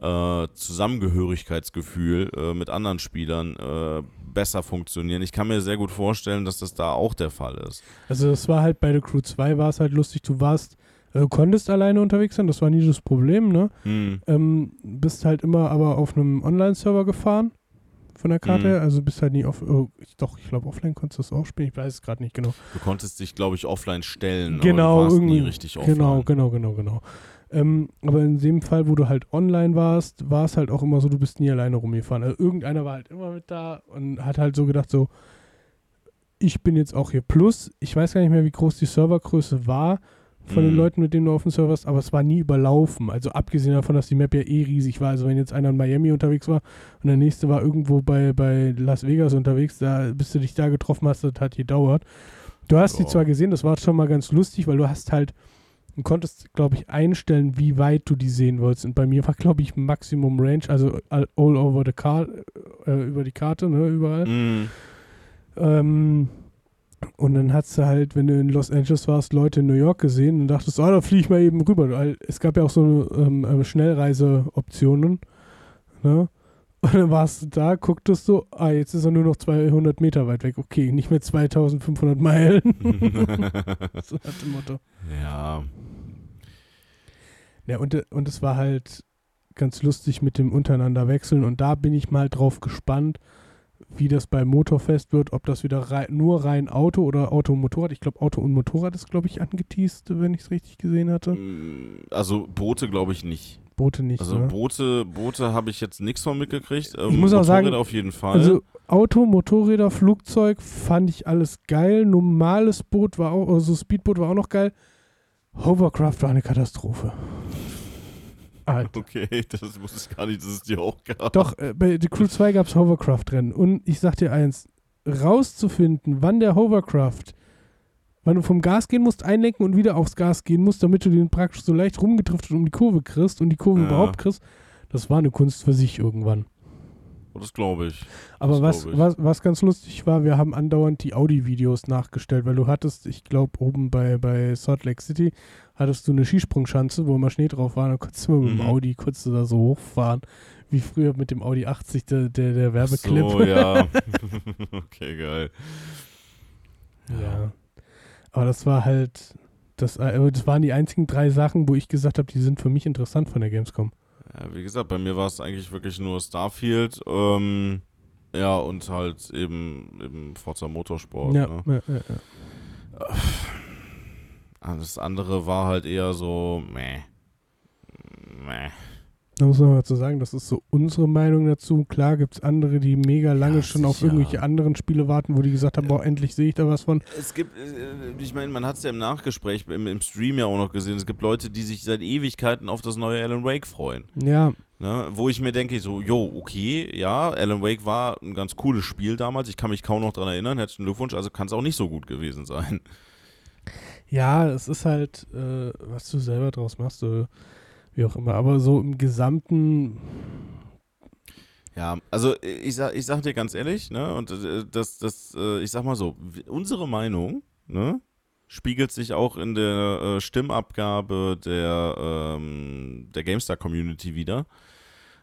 äh, Zusammengehörigkeitsgefühl äh, mit anderen Spielern äh, besser funktionieren. Ich kann mir sehr gut vorstellen, dass das da auch der Fall ist. Also es war halt bei The Crew 2 war es halt lustig, du warst äh, konntest alleine unterwegs sein, das war nie das Problem, ne? Mhm. Ähm, bist halt immer aber auf einem Online-Server gefahren von der Karte, mhm. also bist halt nie auf, oh, doch, ich glaube offline konntest du das auch spielen, ich weiß es gerade nicht genau. Du konntest dich, glaube ich, offline stellen, genau, aber du warst nie richtig genau, offline. Genau, genau, genau, genau. Ähm, aber in dem Fall, wo du halt online warst, war es halt auch immer so, du bist nie alleine rumgefahren. Also irgendeiner war halt immer mit da und hat halt so gedacht, so, ich bin jetzt auch hier plus. Ich weiß gar nicht mehr, wie groß die Servergröße war von mhm. den Leuten, mit denen du auf dem Server warst, aber es war nie überlaufen. Also abgesehen davon, dass die Map ja eh riesig war. Also wenn jetzt einer in Miami unterwegs war und der nächste war irgendwo bei, bei Las Vegas unterwegs, da bis du dich da getroffen hast, das hat gedauert. Du hast oh. die zwar gesehen, das war schon mal ganz lustig, weil du hast halt, du konntest, glaube ich, einstellen, wie weit du die sehen wolltest. Und bei mir war, glaube ich, Maximum Range, also all over the car, äh, über die Karte, ne, überall. Mhm. Ähm, und dann hast du halt, wenn du in Los Angeles warst, Leute in New York gesehen und dachtest, ah, da fliege ich mal eben rüber. Weil es gab ja auch so ähm, ähm, Schnellreiseoptionen. Ne? Und dann warst du da, gucktest du, ah, jetzt ist er nur noch 200 Meter weit weg. Okay, nicht mehr 2500 Meilen. [laughs] so hat dem Motto. Ja. Ja, und, und es war halt ganz lustig mit dem untereinander wechseln. Und da bin ich mal drauf gespannt, wie das bei Motorfest wird, ob das wieder rein, nur rein Auto oder Auto und Motorrad. Ich glaube, Auto und Motorrad ist, glaube ich, angeteased, wenn ich es richtig gesehen hatte. Mm, also Boote glaube ich nicht. Boote nicht. Also ne? Boote, Boote habe ich jetzt nichts von mitgekriegt. Ähm, ich muss auch sagen, auf jeden Fall. Also Auto, Motorräder, Flugzeug fand ich alles geil. Normales Boot war auch, also Speedboot war auch noch geil. Hovercraft war eine Katastrophe. Alter. [laughs] Okay, das wusste ich gar nicht, dass es die auch gab. Doch, äh, bei The Crew 2 gab es Hovercraft-Rennen. Und ich sag dir eins, rauszufinden, wann der Hovercraft, wann du vom Gas gehen musst, einlenken und wieder aufs Gas gehen musst, damit du den praktisch so leicht rumgetrifft um die Kurve kriegst und die Kurve ja. überhaupt kriegst, das war eine Kunst für sich irgendwann. Oh, das glaube ich. Aber was, ich. was, was ganz lustig war, wir haben andauernd die Audi-Videos nachgestellt, weil du hattest, ich glaube, oben bei, bei Salt Lake City hattest du eine Skisprungschanze, wo immer Schnee drauf war, dann konntest du mit dem mhm. Audi kurz da so hochfahren, wie früher mit dem Audi 80, der, der, der Werbeclip. Oh so, ja. [laughs] [laughs] okay, geil. Ja. ja. Aber das war halt, das, äh, das waren die einzigen drei Sachen, wo ich gesagt habe, die sind für mich interessant von der Gamescom. Ja, wie gesagt, bei mir war es eigentlich wirklich nur Starfield, ähm, ja, und halt eben, eben Forza Motorsport. Ja, ne? ja, ja, ja. Das andere war halt eher so, meh. Meh. Da muss man mal zu sagen, das ist so unsere Meinung dazu. Klar gibt es andere, die mega lange ja, schon sicher. auf irgendwelche anderen Spiele warten, wo die gesagt haben, boah, endlich sehe ich da was von. Es gibt, äh, ich meine, man hat es ja im Nachgespräch, im, im, Stream ja auch noch gesehen, es gibt Leute, die sich seit Ewigkeiten auf das neue Alan Wake freuen. Ja. Ne, wo ich mir denke, so, jo, okay, ja, Alan Wake war ein ganz cooles Spiel damals, ich kann mich kaum noch daran erinnern, herzlichen Glückwunsch, also kann es auch nicht so gut gewesen sein. Ja, es ist halt, äh, was du selber draus machst, äh, wie auch immer. Aber so im Gesamten. Ja, also ich sag, ich sag dir ganz ehrlich, ne, und äh, das, das, äh, ich sag mal so, unsere Meinung, ne, spiegelt sich auch in der äh, Stimmabgabe der, ähm, der GameStar-Community wieder.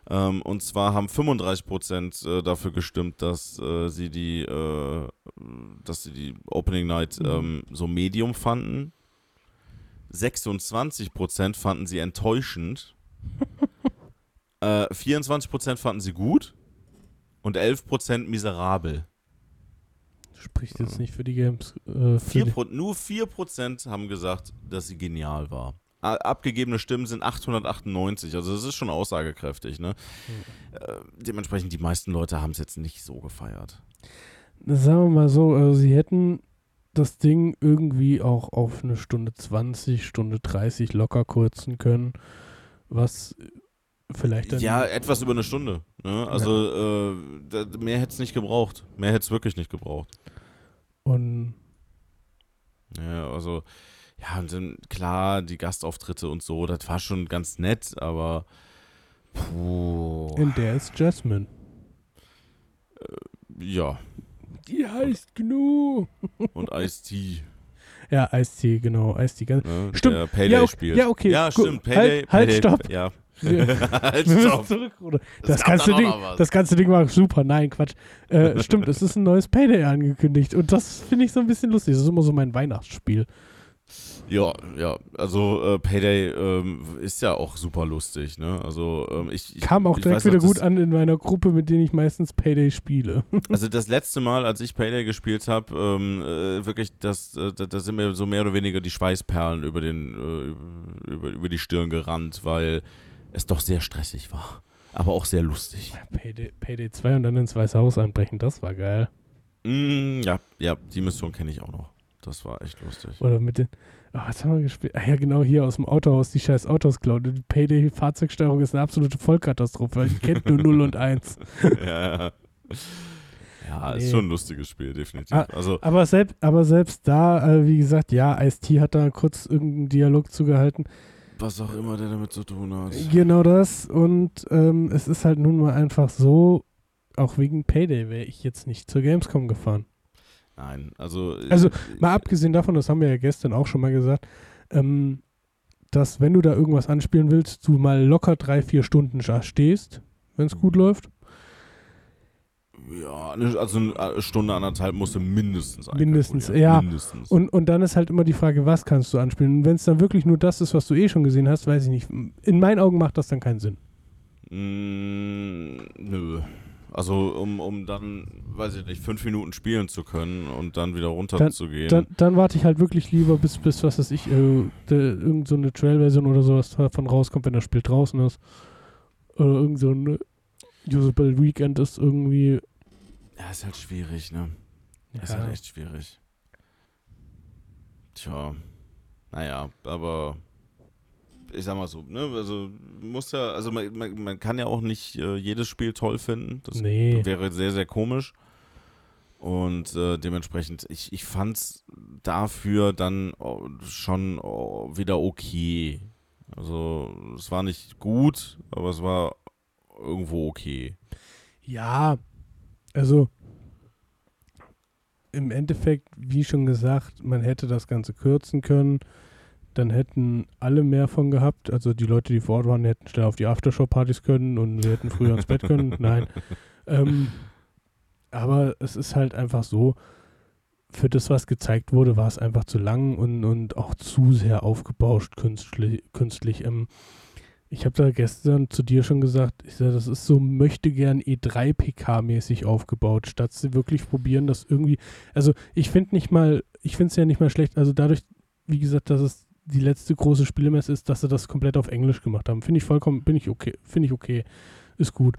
Ähm, und zwar haben 35% äh, dafür gestimmt, dass äh, sie die, äh, dass sie die Opening Night mhm. ähm, so Medium fanden. 26% fanden sie enttäuschend. 24% [laughs] äh, fanden sie gut. Und 11% miserabel. Spricht jetzt nicht für die Games. Äh, für 4, die nur 4% haben gesagt, dass sie genial war abgegebene Stimmen sind 898. Also das ist schon aussagekräftig. Ne? Mhm. Äh, dementsprechend, die meisten Leute haben es jetzt nicht so gefeiert. Sagen wir mal so, also sie hätten das Ding irgendwie auch auf eine Stunde 20, Stunde 30 locker kürzen können, was vielleicht dann. Ja, etwas über eine Stunde. Ne? Also ja. äh, mehr hätte es nicht gebraucht. Mehr hätte es wirklich nicht gebraucht. Und ja, also ja, und dann klar, die Gastauftritte und so, das war schon ganz nett, aber puh. Und der ist Jasmine. Äh, ja. Die heißt Gnu. Und Ice-T. Ja, Ice-T, genau. Ice-T. Ja, stimmt. Der Payday ja, okay, spielt. Ja, okay. Ja, stimmt. Payday. Halt, halt Payday, stopp. Ja. [laughs] halt, stopp. Zurück, das, das, ganze Ding, das ganze Ding war super. Nein, Quatsch. Äh, stimmt, es ist ein neues Payday angekündigt. Und das finde ich so ein bisschen lustig. Das ist immer so mein Weihnachtsspiel. Ja, ja, also äh, Payday ähm, ist ja auch super lustig, ne? Also ähm, ich, ich kam auch direkt wieder gut an in meiner Gruppe, mit denen ich meistens Payday spiele. [laughs] also das letzte Mal, als ich Payday gespielt habe, ähm, äh, wirklich, das, äh, da, da, sind mir so mehr oder weniger die Schweißperlen über den äh, über, über die Stirn gerannt, weil es doch sehr stressig war, aber auch sehr lustig. Payday, Payday 2 und dann ins Weiße Haus einbrechen, das war geil. Mm, ja, ja, die Mission kenne ich auch noch. Das war echt lustig. Oder mit den Oh, was haben wir gespielt? Ah ja, genau, hier aus dem Autohaus die scheiß Autos klauen. Die Payday-Fahrzeugsteuerung ist eine absolute Vollkatastrophe, weil ich kennt nur 0 und 1. [laughs] ja, ja. Ja, nee. ist schon ein lustiges Spiel, definitiv. Ah, also, aber, selbst, aber selbst da, äh, wie gesagt, ja, Ice-T hat da kurz irgendeinen Dialog zugehalten. Was auch immer der damit zu tun hat. Genau das. Und ähm, es ist halt nun mal einfach so, auch wegen Payday wäre ich jetzt nicht zur Gamescom gefahren. Nein, also. Also, mal abgesehen davon, das haben wir ja gestern auch schon mal gesagt, ähm, dass, wenn du da irgendwas anspielen willst, du mal locker drei, vier Stunden stehst, wenn es gut läuft. Ja, also eine Stunde, anderthalb musst du mindestens Mindestens, ja. Mindestens. Und, und dann ist halt immer die Frage, was kannst du anspielen? Und wenn es dann wirklich nur das ist, was du eh schon gesehen hast, weiß ich nicht. In meinen Augen macht das dann keinen Sinn. Mm, nö. Also um, um dann, weiß ich nicht, fünf Minuten spielen zu können und dann wieder runterzugehen. Dann, dann, dann, warte ich halt wirklich lieber, bis, bis was weiß ich, äh, irgend so Trail-Version oder sowas davon rauskommt, wenn das Spiel draußen ist. Oder irgend so ein Usable Weekend ist irgendwie. Ja, ist halt schwierig, ne? Ja. Ist halt echt schwierig. Tja. Naja, aber ich sag mal so, ne, also muss ja, also man, man, man kann ja auch nicht äh, jedes Spiel toll finden. Das nee. wäre sehr, sehr komisch. Und äh, dementsprechend, ich, ich fand's dafür dann oh, schon oh, wieder okay. Also es war nicht gut, aber es war irgendwo okay. Ja, also im Endeffekt, wie schon gesagt, man hätte das Ganze kürzen können dann hätten alle mehr von gehabt. Also die Leute, die vor Ort waren, hätten schnell auf die Aftershow-Partys können und wir hätten früher ins Bett können. [laughs] Nein. Ähm, aber es ist halt einfach so, für das, was gezeigt wurde, war es einfach zu lang und, und auch zu sehr aufgebauscht künstlich. künstlich. Ähm, ich habe da gestern zu dir schon gesagt, ich sage, das ist so möchte gern E3-PK-mäßig aufgebaut, statt sie wirklich probieren, das irgendwie. Also ich finde nicht mal, ich finde es ja nicht mal schlecht, also dadurch, wie gesagt, dass es die letzte große Spielemesse ist, dass sie das komplett auf Englisch gemacht haben. Finde ich vollkommen, bin ich okay, finde ich okay, ist gut.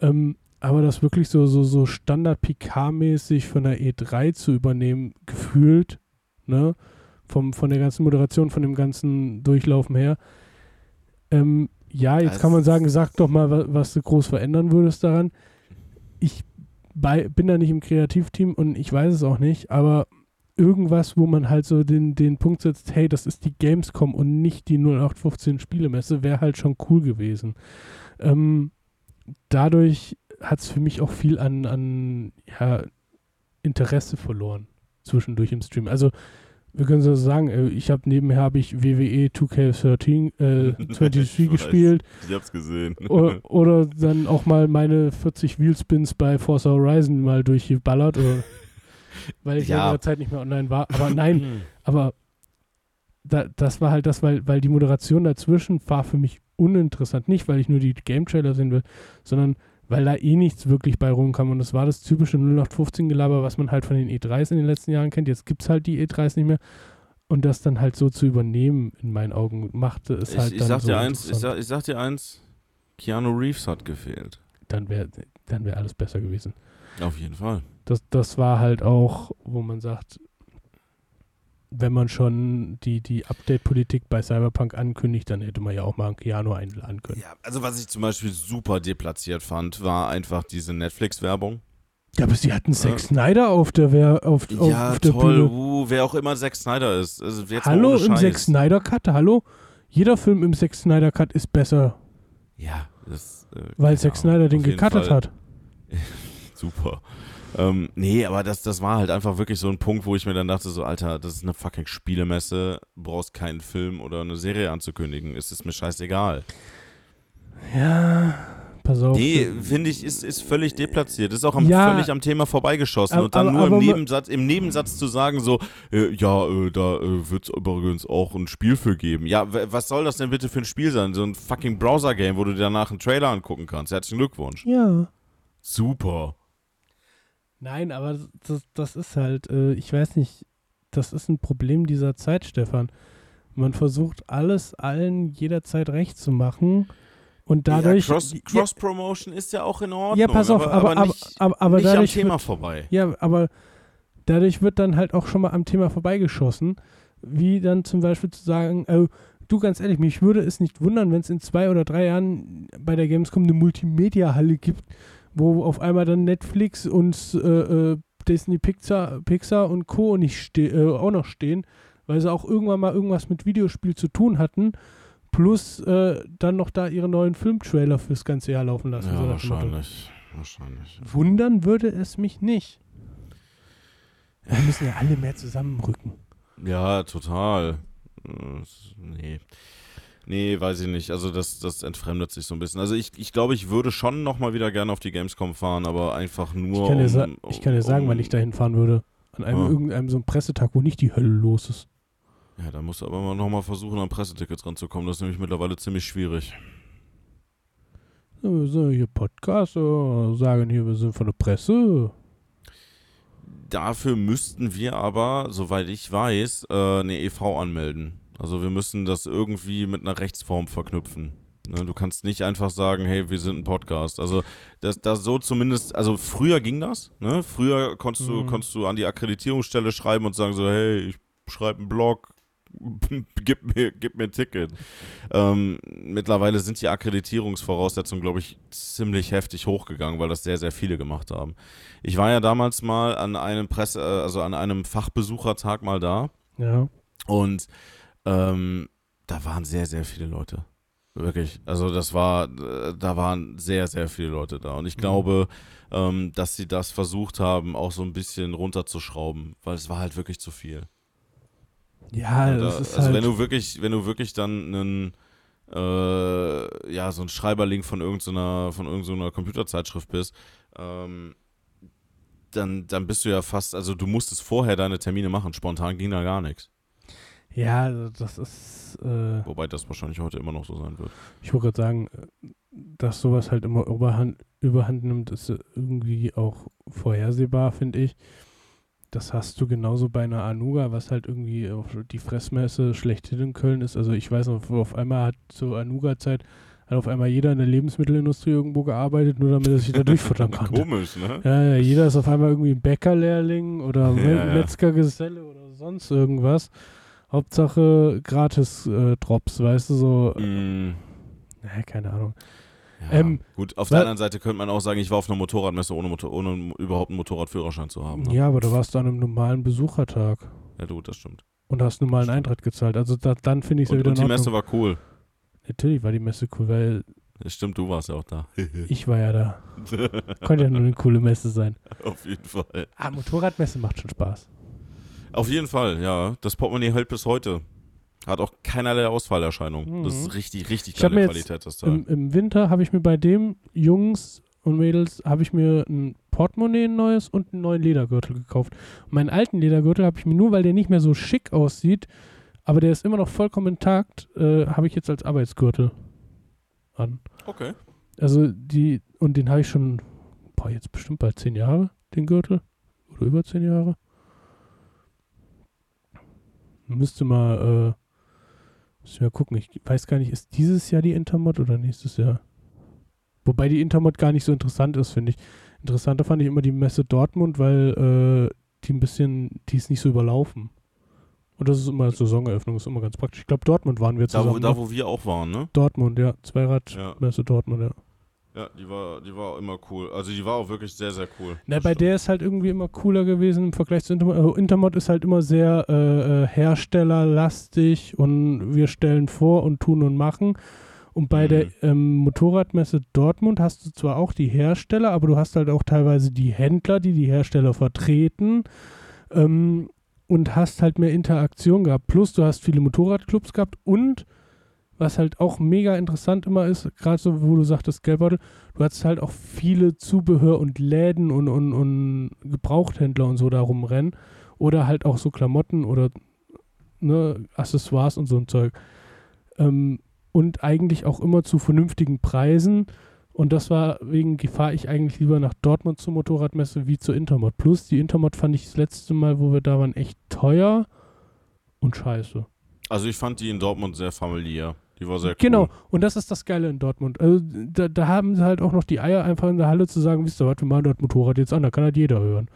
Ähm, aber das wirklich so, so, so Standard-PK-mäßig von der E3 zu übernehmen, gefühlt, ne, vom, von der ganzen Moderation, von dem ganzen Durchlaufen her, ähm, ja, jetzt das kann man sagen, sag doch mal, was, was du groß verändern würdest daran. Ich bei, bin da nicht im Kreativteam und ich weiß es auch nicht, aber irgendwas, wo man halt so den, den Punkt setzt, hey, das ist die Gamescom und nicht die 0815 Spielemesse, wäre halt schon cool gewesen. Ähm, dadurch hat es für mich auch viel an, an ja, Interesse verloren zwischendurch im Stream. Also wir können so sagen, äh, ich habe nebenher habe ich WWE 2K13 äh, [laughs] 23 gespielt. Ich hab's gesehen. oder, [laughs] oder, dann auch mal meine 40 Wheelspins bei Forza Horizon mal durchgeballert oder weil ich ja. in der Zeit nicht mehr online war. Aber nein, hm. aber da, das war halt das, weil, weil die Moderation dazwischen war für mich uninteressant. Nicht, weil ich nur die Game-Trailer sehen will, sondern weil da eh nichts wirklich bei rumkam. Und das war das typische 0815-Gelaber, was man halt von den E3s in den letzten Jahren kennt. Jetzt gibt es halt die E3s nicht mehr. Und das dann halt so zu übernehmen, in meinen Augen, machte es ich, halt ich dann sag so dir eins, ich sag, ich sag dir eins, Keanu Reeves hat gefehlt. Dann wäre dann wär alles besser gewesen. Auf jeden Fall das, das war halt auch, wo man sagt, wenn man schon die, die Update-Politik bei Cyberpunk ankündigt, dann hätte man ja auch mal einen Keanu einladen können. Ja, also was ich zum Beispiel super deplatziert fand, war einfach diese Netflix-Werbung. Ja, aber sie hatten Zack Snyder auf der, Wer auf, auf, ja, auf der toll. Bühne. Uh, wer auch immer Zack Snyder ist. Also hallo im Zack Snyder Cut, hallo? Jeder Film im Zack Snyder Cut ist besser. Ja, das. Äh, Weil Zack Snyder den gecuttet hat. [laughs] Super. Ähm, nee, aber das, das war halt einfach wirklich so ein Punkt, wo ich mir dann dachte, so, Alter, das ist eine fucking Spielemesse, du brauchst keinen Film oder eine Serie anzukündigen, ist es mir scheißegal. Ja, pass auf. Nee, finde ich, ist, ist völlig deplatziert. Ist auch am, ja, völlig am Thema vorbeigeschossen. Aber, und dann aber, nur im, Nebensatz, im Nebensatz zu sagen, so, äh, ja, äh, da äh, wird es übrigens auch ein Spiel für geben. Ja, was soll das denn bitte für ein Spiel sein? So ein fucking Browser-Game, wo du dir danach einen Trailer angucken kannst. Herzlichen Glückwunsch. Ja. Super. Nein, aber das, das ist halt, äh, ich weiß nicht, das ist ein Problem dieser Zeit, Stefan. Man versucht alles allen jederzeit recht zu machen und dadurch. Ja, Cross-Promotion Cross ist ja auch in Ordnung. Ja, pass auf, aber, aber, nicht, aber, aber nicht dadurch am Thema wird, vorbei. Ja, aber dadurch wird dann halt auch schon mal am Thema vorbeigeschossen, wie dann zum Beispiel zu sagen, oh, du ganz ehrlich, mich würde es nicht wundern, wenn es in zwei oder drei Jahren bei der Gamescom eine Multimedia-Halle gibt, wo auf einmal dann Netflix und äh, äh, Disney Pixar, Pixar und Co. Nicht äh, auch noch stehen, weil sie auch irgendwann mal irgendwas mit Videospiel zu tun hatten. Plus äh, dann noch da ihre neuen Filmtrailer fürs ganze Jahr laufen lassen. Ja, wahrscheinlich. wahrscheinlich. Wundern würde es mich nicht. Wir müssen ja alle mehr zusammenrücken. Ja, total. Äh, nee. Nee, weiß ich nicht. Also das, das entfremdet sich so ein bisschen. Also ich, ich glaube, ich würde schon nochmal wieder gerne auf die Gamescom fahren, aber einfach nur. Ich kann dir, um, um, ich kann dir sagen, um, wann ich dahin fahren würde. An einem ja. irgendeinem so einem Pressetag, wo nicht die Hölle los ist. Ja, da musst du aber mal nochmal versuchen, an Pressetickets ranzukommen. Das ist nämlich mittlerweile ziemlich schwierig. Wir sind hier Podcast, sagen hier, wir sind von der Presse. Dafür müssten wir aber, soweit ich weiß, äh, eine EV anmelden. Also wir müssen das irgendwie mit einer Rechtsform verknüpfen. Ne, du kannst nicht einfach sagen, hey, wir sind ein Podcast. Also das, das so zumindest, also früher ging das. Ne? Früher konntest, mhm. du, konntest du an die Akkreditierungsstelle schreiben und sagen so, hey, ich schreibe einen Blog, [laughs] gib, mir, gib mir ein Ticket. Ähm, mittlerweile sind die Akkreditierungsvoraussetzungen, glaube ich, ziemlich heftig hochgegangen, weil das sehr, sehr viele gemacht haben. Ich war ja damals mal an einem Presse, äh, also an einem Fachbesuchertag mal da. Ja. Und ähm, da waren sehr, sehr viele Leute. Wirklich. Also das war, da waren sehr, sehr viele Leute da. Und ich mhm. glaube, ähm, dass sie das versucht haben, auch so ein bisschen runterzuschrauben, weil es war halt wirklich zu viel. Ja, da, das ist also halt wenn du wirklich, wenn du wirklich dann einen, äh, ja, so ein Schreiberling von irgendeiner, von irgendeiner Computerzeitschrift bist, ähm, dann, dann bist du ja fast, also du musstest vorher deine Termine machen, spontan ging da gar nichts. Ja, das ist. Äh, Wobei das wahrscheinlich heute immer noch so sein wird. Ich wollte gerade sagen, dass sowas halt immer überhand, überhand nimmt, ist irgendwie auch vorhersehbar, finde ich. Das hast du genauso bei einer Anuga, was halt irgendwie die Fressmesse schlechthin in Köln ist. Also ich weiß noch, auf einmal hat zur Anuga-Zeit hat auf einmal jeder in der Lebensmittelindustrie irgendwo gearbeitet, nur damit er sich da [laughs] durchfuttern kann. Komisch, ne? Ja, ja, jeder ist auf einmal irgendwie Bäckerlehrling oder [laughs] ja, Metzgergeselle oder sonst irgendwas. Hauptsache gratis äh, Drops, weißt du, so. Mm. Äh, keine Ahnung. Ja, ähm, gut, auf der anderen Seite könnte man auch sagen, ich war auf einer Motorradmesse, ohne, Motor ohne überhaupt einen Motorradführerschein zu haben. Ne? Ja, aber du warst an einem normalen Besuchertag. Ja, du, das stimmt. Und hast normalen Eintritt gezahlt. Also da, dann finde ich es ja wieder Und die Messe war cool. Natürlich war die Messe cool, weil. Ja, stimmt, du warst ja auch da. [laughs] ich war ja da. Konnte ja nur eine coole Messe sein. [laughs] Auf jeden Fall. Ah, Motorradmesse macht schon Spaß. Auf jeden Fall, ja. Das Portemonnaie hält bis heute. Hat auch keinerlei Ausfallerscheinung. Mhm. Das ist richtig, richtig geile Qualität, das Teil. Im, Im Winter habe ich mir bei dem Jungs und Mädels habe ich mir ein Portemonnaie ein neues und einen neuen Ledergürtel gekauft. Und meinen alten Ledergürtel habe ich mir nur, weil der nicht mehr so schick aussieht, aber der ist immer noch vollkommen intakt, äh, habe ich jetzt als Arbeitsgürtel an. Okay. Also die, und den habe ich schon, boah, jetzt bestimmt bald zehn Jahre, den Gürtel. Oder über zehn Jahre. Müsste mal, äh, müsste mal gucken. Ich weiß gar nicht, ist dieses Jahr die Intermod oder nächstes Jahr? Wobei die Intermod gar nicht so interessant ist, finde ich. Interessanter fand ich immer die Messe Dortmund, weil äh, die ein bisschen, die ist nicht so überlaufen. Und das ist immer Saisoneröffnung, ist immer ganz praktisch. Ich glaube, Dortmund waren wir zusammen. Da, wo, da, ne? wo wir auch waren, ne? Dortmund, ja. Zweiradmesse Ja. Dortmund, ja. Ja, die war, die war immer cool. Also die war auch wirklich sehr, sehr cool. Na, bei der ist halt irgendwie immer cooler gewesen im Vergleich zu Intermod. Also Intermod ist halt immer sehr äh, äh, herstellerlastig und wir stellen vor und tun und machen. Und bei Mhm. der ähm, Motorradmesse Dortmund hast du zwar auch die Hersteller, aber du hast halt auch teilweise die Händler, die die Hersteller vertreten ähm, und hast halt mehr Interaktion gehabt. Plus du hast viele Motorradclubs gehabt und was halt auch mega interessant immer ist, gerade so, wo du sagtest, Geldbeutel, du hattest halt auch viele Zubehör und Läden und, und, und Gebrauchthändler und so da rumrennen. Oder halt auch so Klamotten oder ne, Accessoires und so ein Zeug. Ähm, und eigentlich auch immer zu vernünftigen Preisen. Und das war wegen fahre ich eigentlich lieber nach Dortmund zur Motorradmesse wie zur Intermod. Plus die Intermod fand ich das letzte Mal, wo wir da waren, echt teuer und scheiße. Also ich fand die in Dortmund sehr familiär. Die war sehr cool. Genau, und das ist das Geile in Dortmund. Also da, da haben sie halt auch noch die Eier, einfach in der Halle zu sagen, wisst ihr was, wir machen das Motorrad jetzt an, da kann halt jeder hören.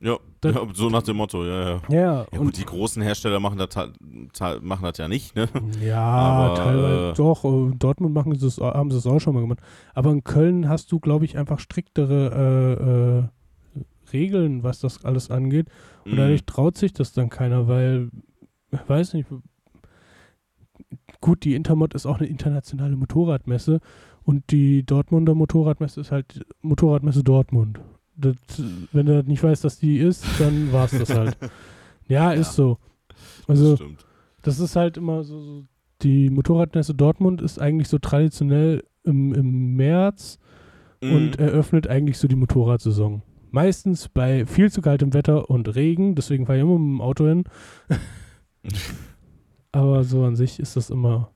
Ja, Das- ja, so nach dem Motto, ja, ja. Ja, Ja gut, die großen Hersteller machen das, ta- machen das ja nicht, ne? ja aber, teilweise äh, doch. äh, In Dortmund machen sie haben sie es auch schon mal gemacht. Aber in Köln hast du, glaube ich, einfach striktere äh, äh, Regeln, was das alles angeht. Und Mhm. dadurch traut sich das dann keiner, weil, ich weiß nicht, gut, die Intermod ist auch eine internationale Motorradmesse und die Dortmunder Motorradmesse ist halt Motorradmesse Dortmund. Das, wenn du nicht weißt, dass die ist, dann war es das halt. [laughs] Ja, ist so. Also, das das ist halt immer so, so die Motorradmesse Dortmund ist eigentlich so traditionell im, im März und Mhm. eröffnet eigentlich so die Motorradsaison. Meistens bei viel zu kaltem Wetter und Regen, deswegen fahre ich immer mit dem Auto hin. [laughs] Aber so an sich ist das immer,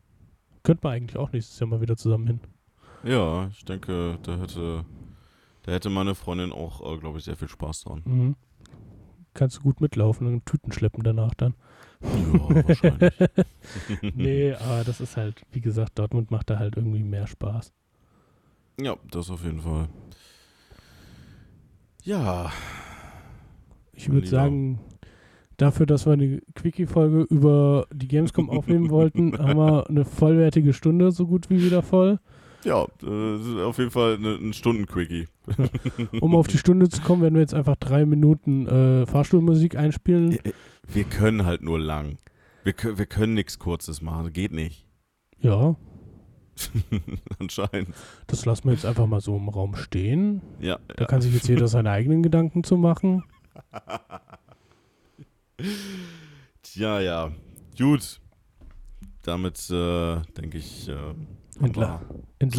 könnte man eigentlich auch nächstes Jahr mal wieder zusammen hin. Ja, ich denke, da hätte, da hätte meine Freundin auch, äh, glaube ich, sehr viel Spaß dran. Mhm. Kannst du gut mitlaufen und Tüten schleppen danach dann. Ja, wahrscheinlich. [laughs] nee, aber das ist halt, wie gesagt, Dortmund macht da halt irgendwie mehr Spaß. Ja, das auf jeden Fall. Ja, Ich würde sagen, dafür, dass wir eine Quickie-Folge über die Gamescom [laughs] aufnehmen wollten, haben wir eine vollwertige Stunde so gut wie wieder voll. ja, äh, auf jeden Fall eine, ein Stunden-Quickie. [laughs] Um auf die Stunde zu kommen, werden wir jetzt einfach drei Minuten äh, Fahrstuhlmusik einspielen. Äh, Wir können halt nur lang. Wir, wir können nichts Kurzes machen, geht nicht. Ja, [laughs] Anscheinend. das lassen wir jetzt einfach mal so im Raum stehen. Ja, Da ja. kann sich jetzt jeder seine eigenen Gedanken zu machen. Tja, ja. Gut. Damit äh, denke ich, äh, Entla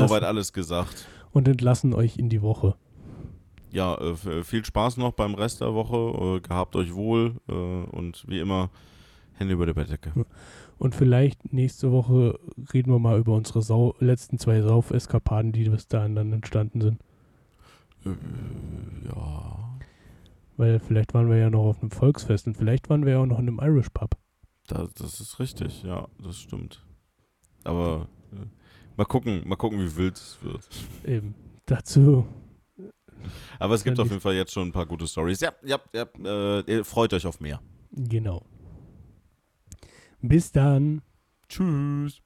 soweit alles gesagt. und entlassen euch in die Woche. Ja, äh, f- viel Spaß noch beim Rest der Woche. Äh, gehabt euch wohl äh, und wie immer Hände über der Bettdecke. Und vielleicht nächste Woche reden wir mal über unsere Sau letzten zwei Sauf-Eskapaden, die bis dahin dann entstanden sind. Äh, ja. Weil vielleicht waren wir ja noch auf einem Volksfest und vielleicht waren wir ja auch noch in einem Irish Pub. Das, das ist richtig, ja, das stimmt. Aber äh, mal gucken, mal gucken, wie wild es wird. Eben. Dazu. Aber es gibt auf jeden Fall jetzt schon ein paar gute Stories. Ja, ja, ja, äh, ihr freut euch auf mehr. Genau. Bis dann. Tschüss.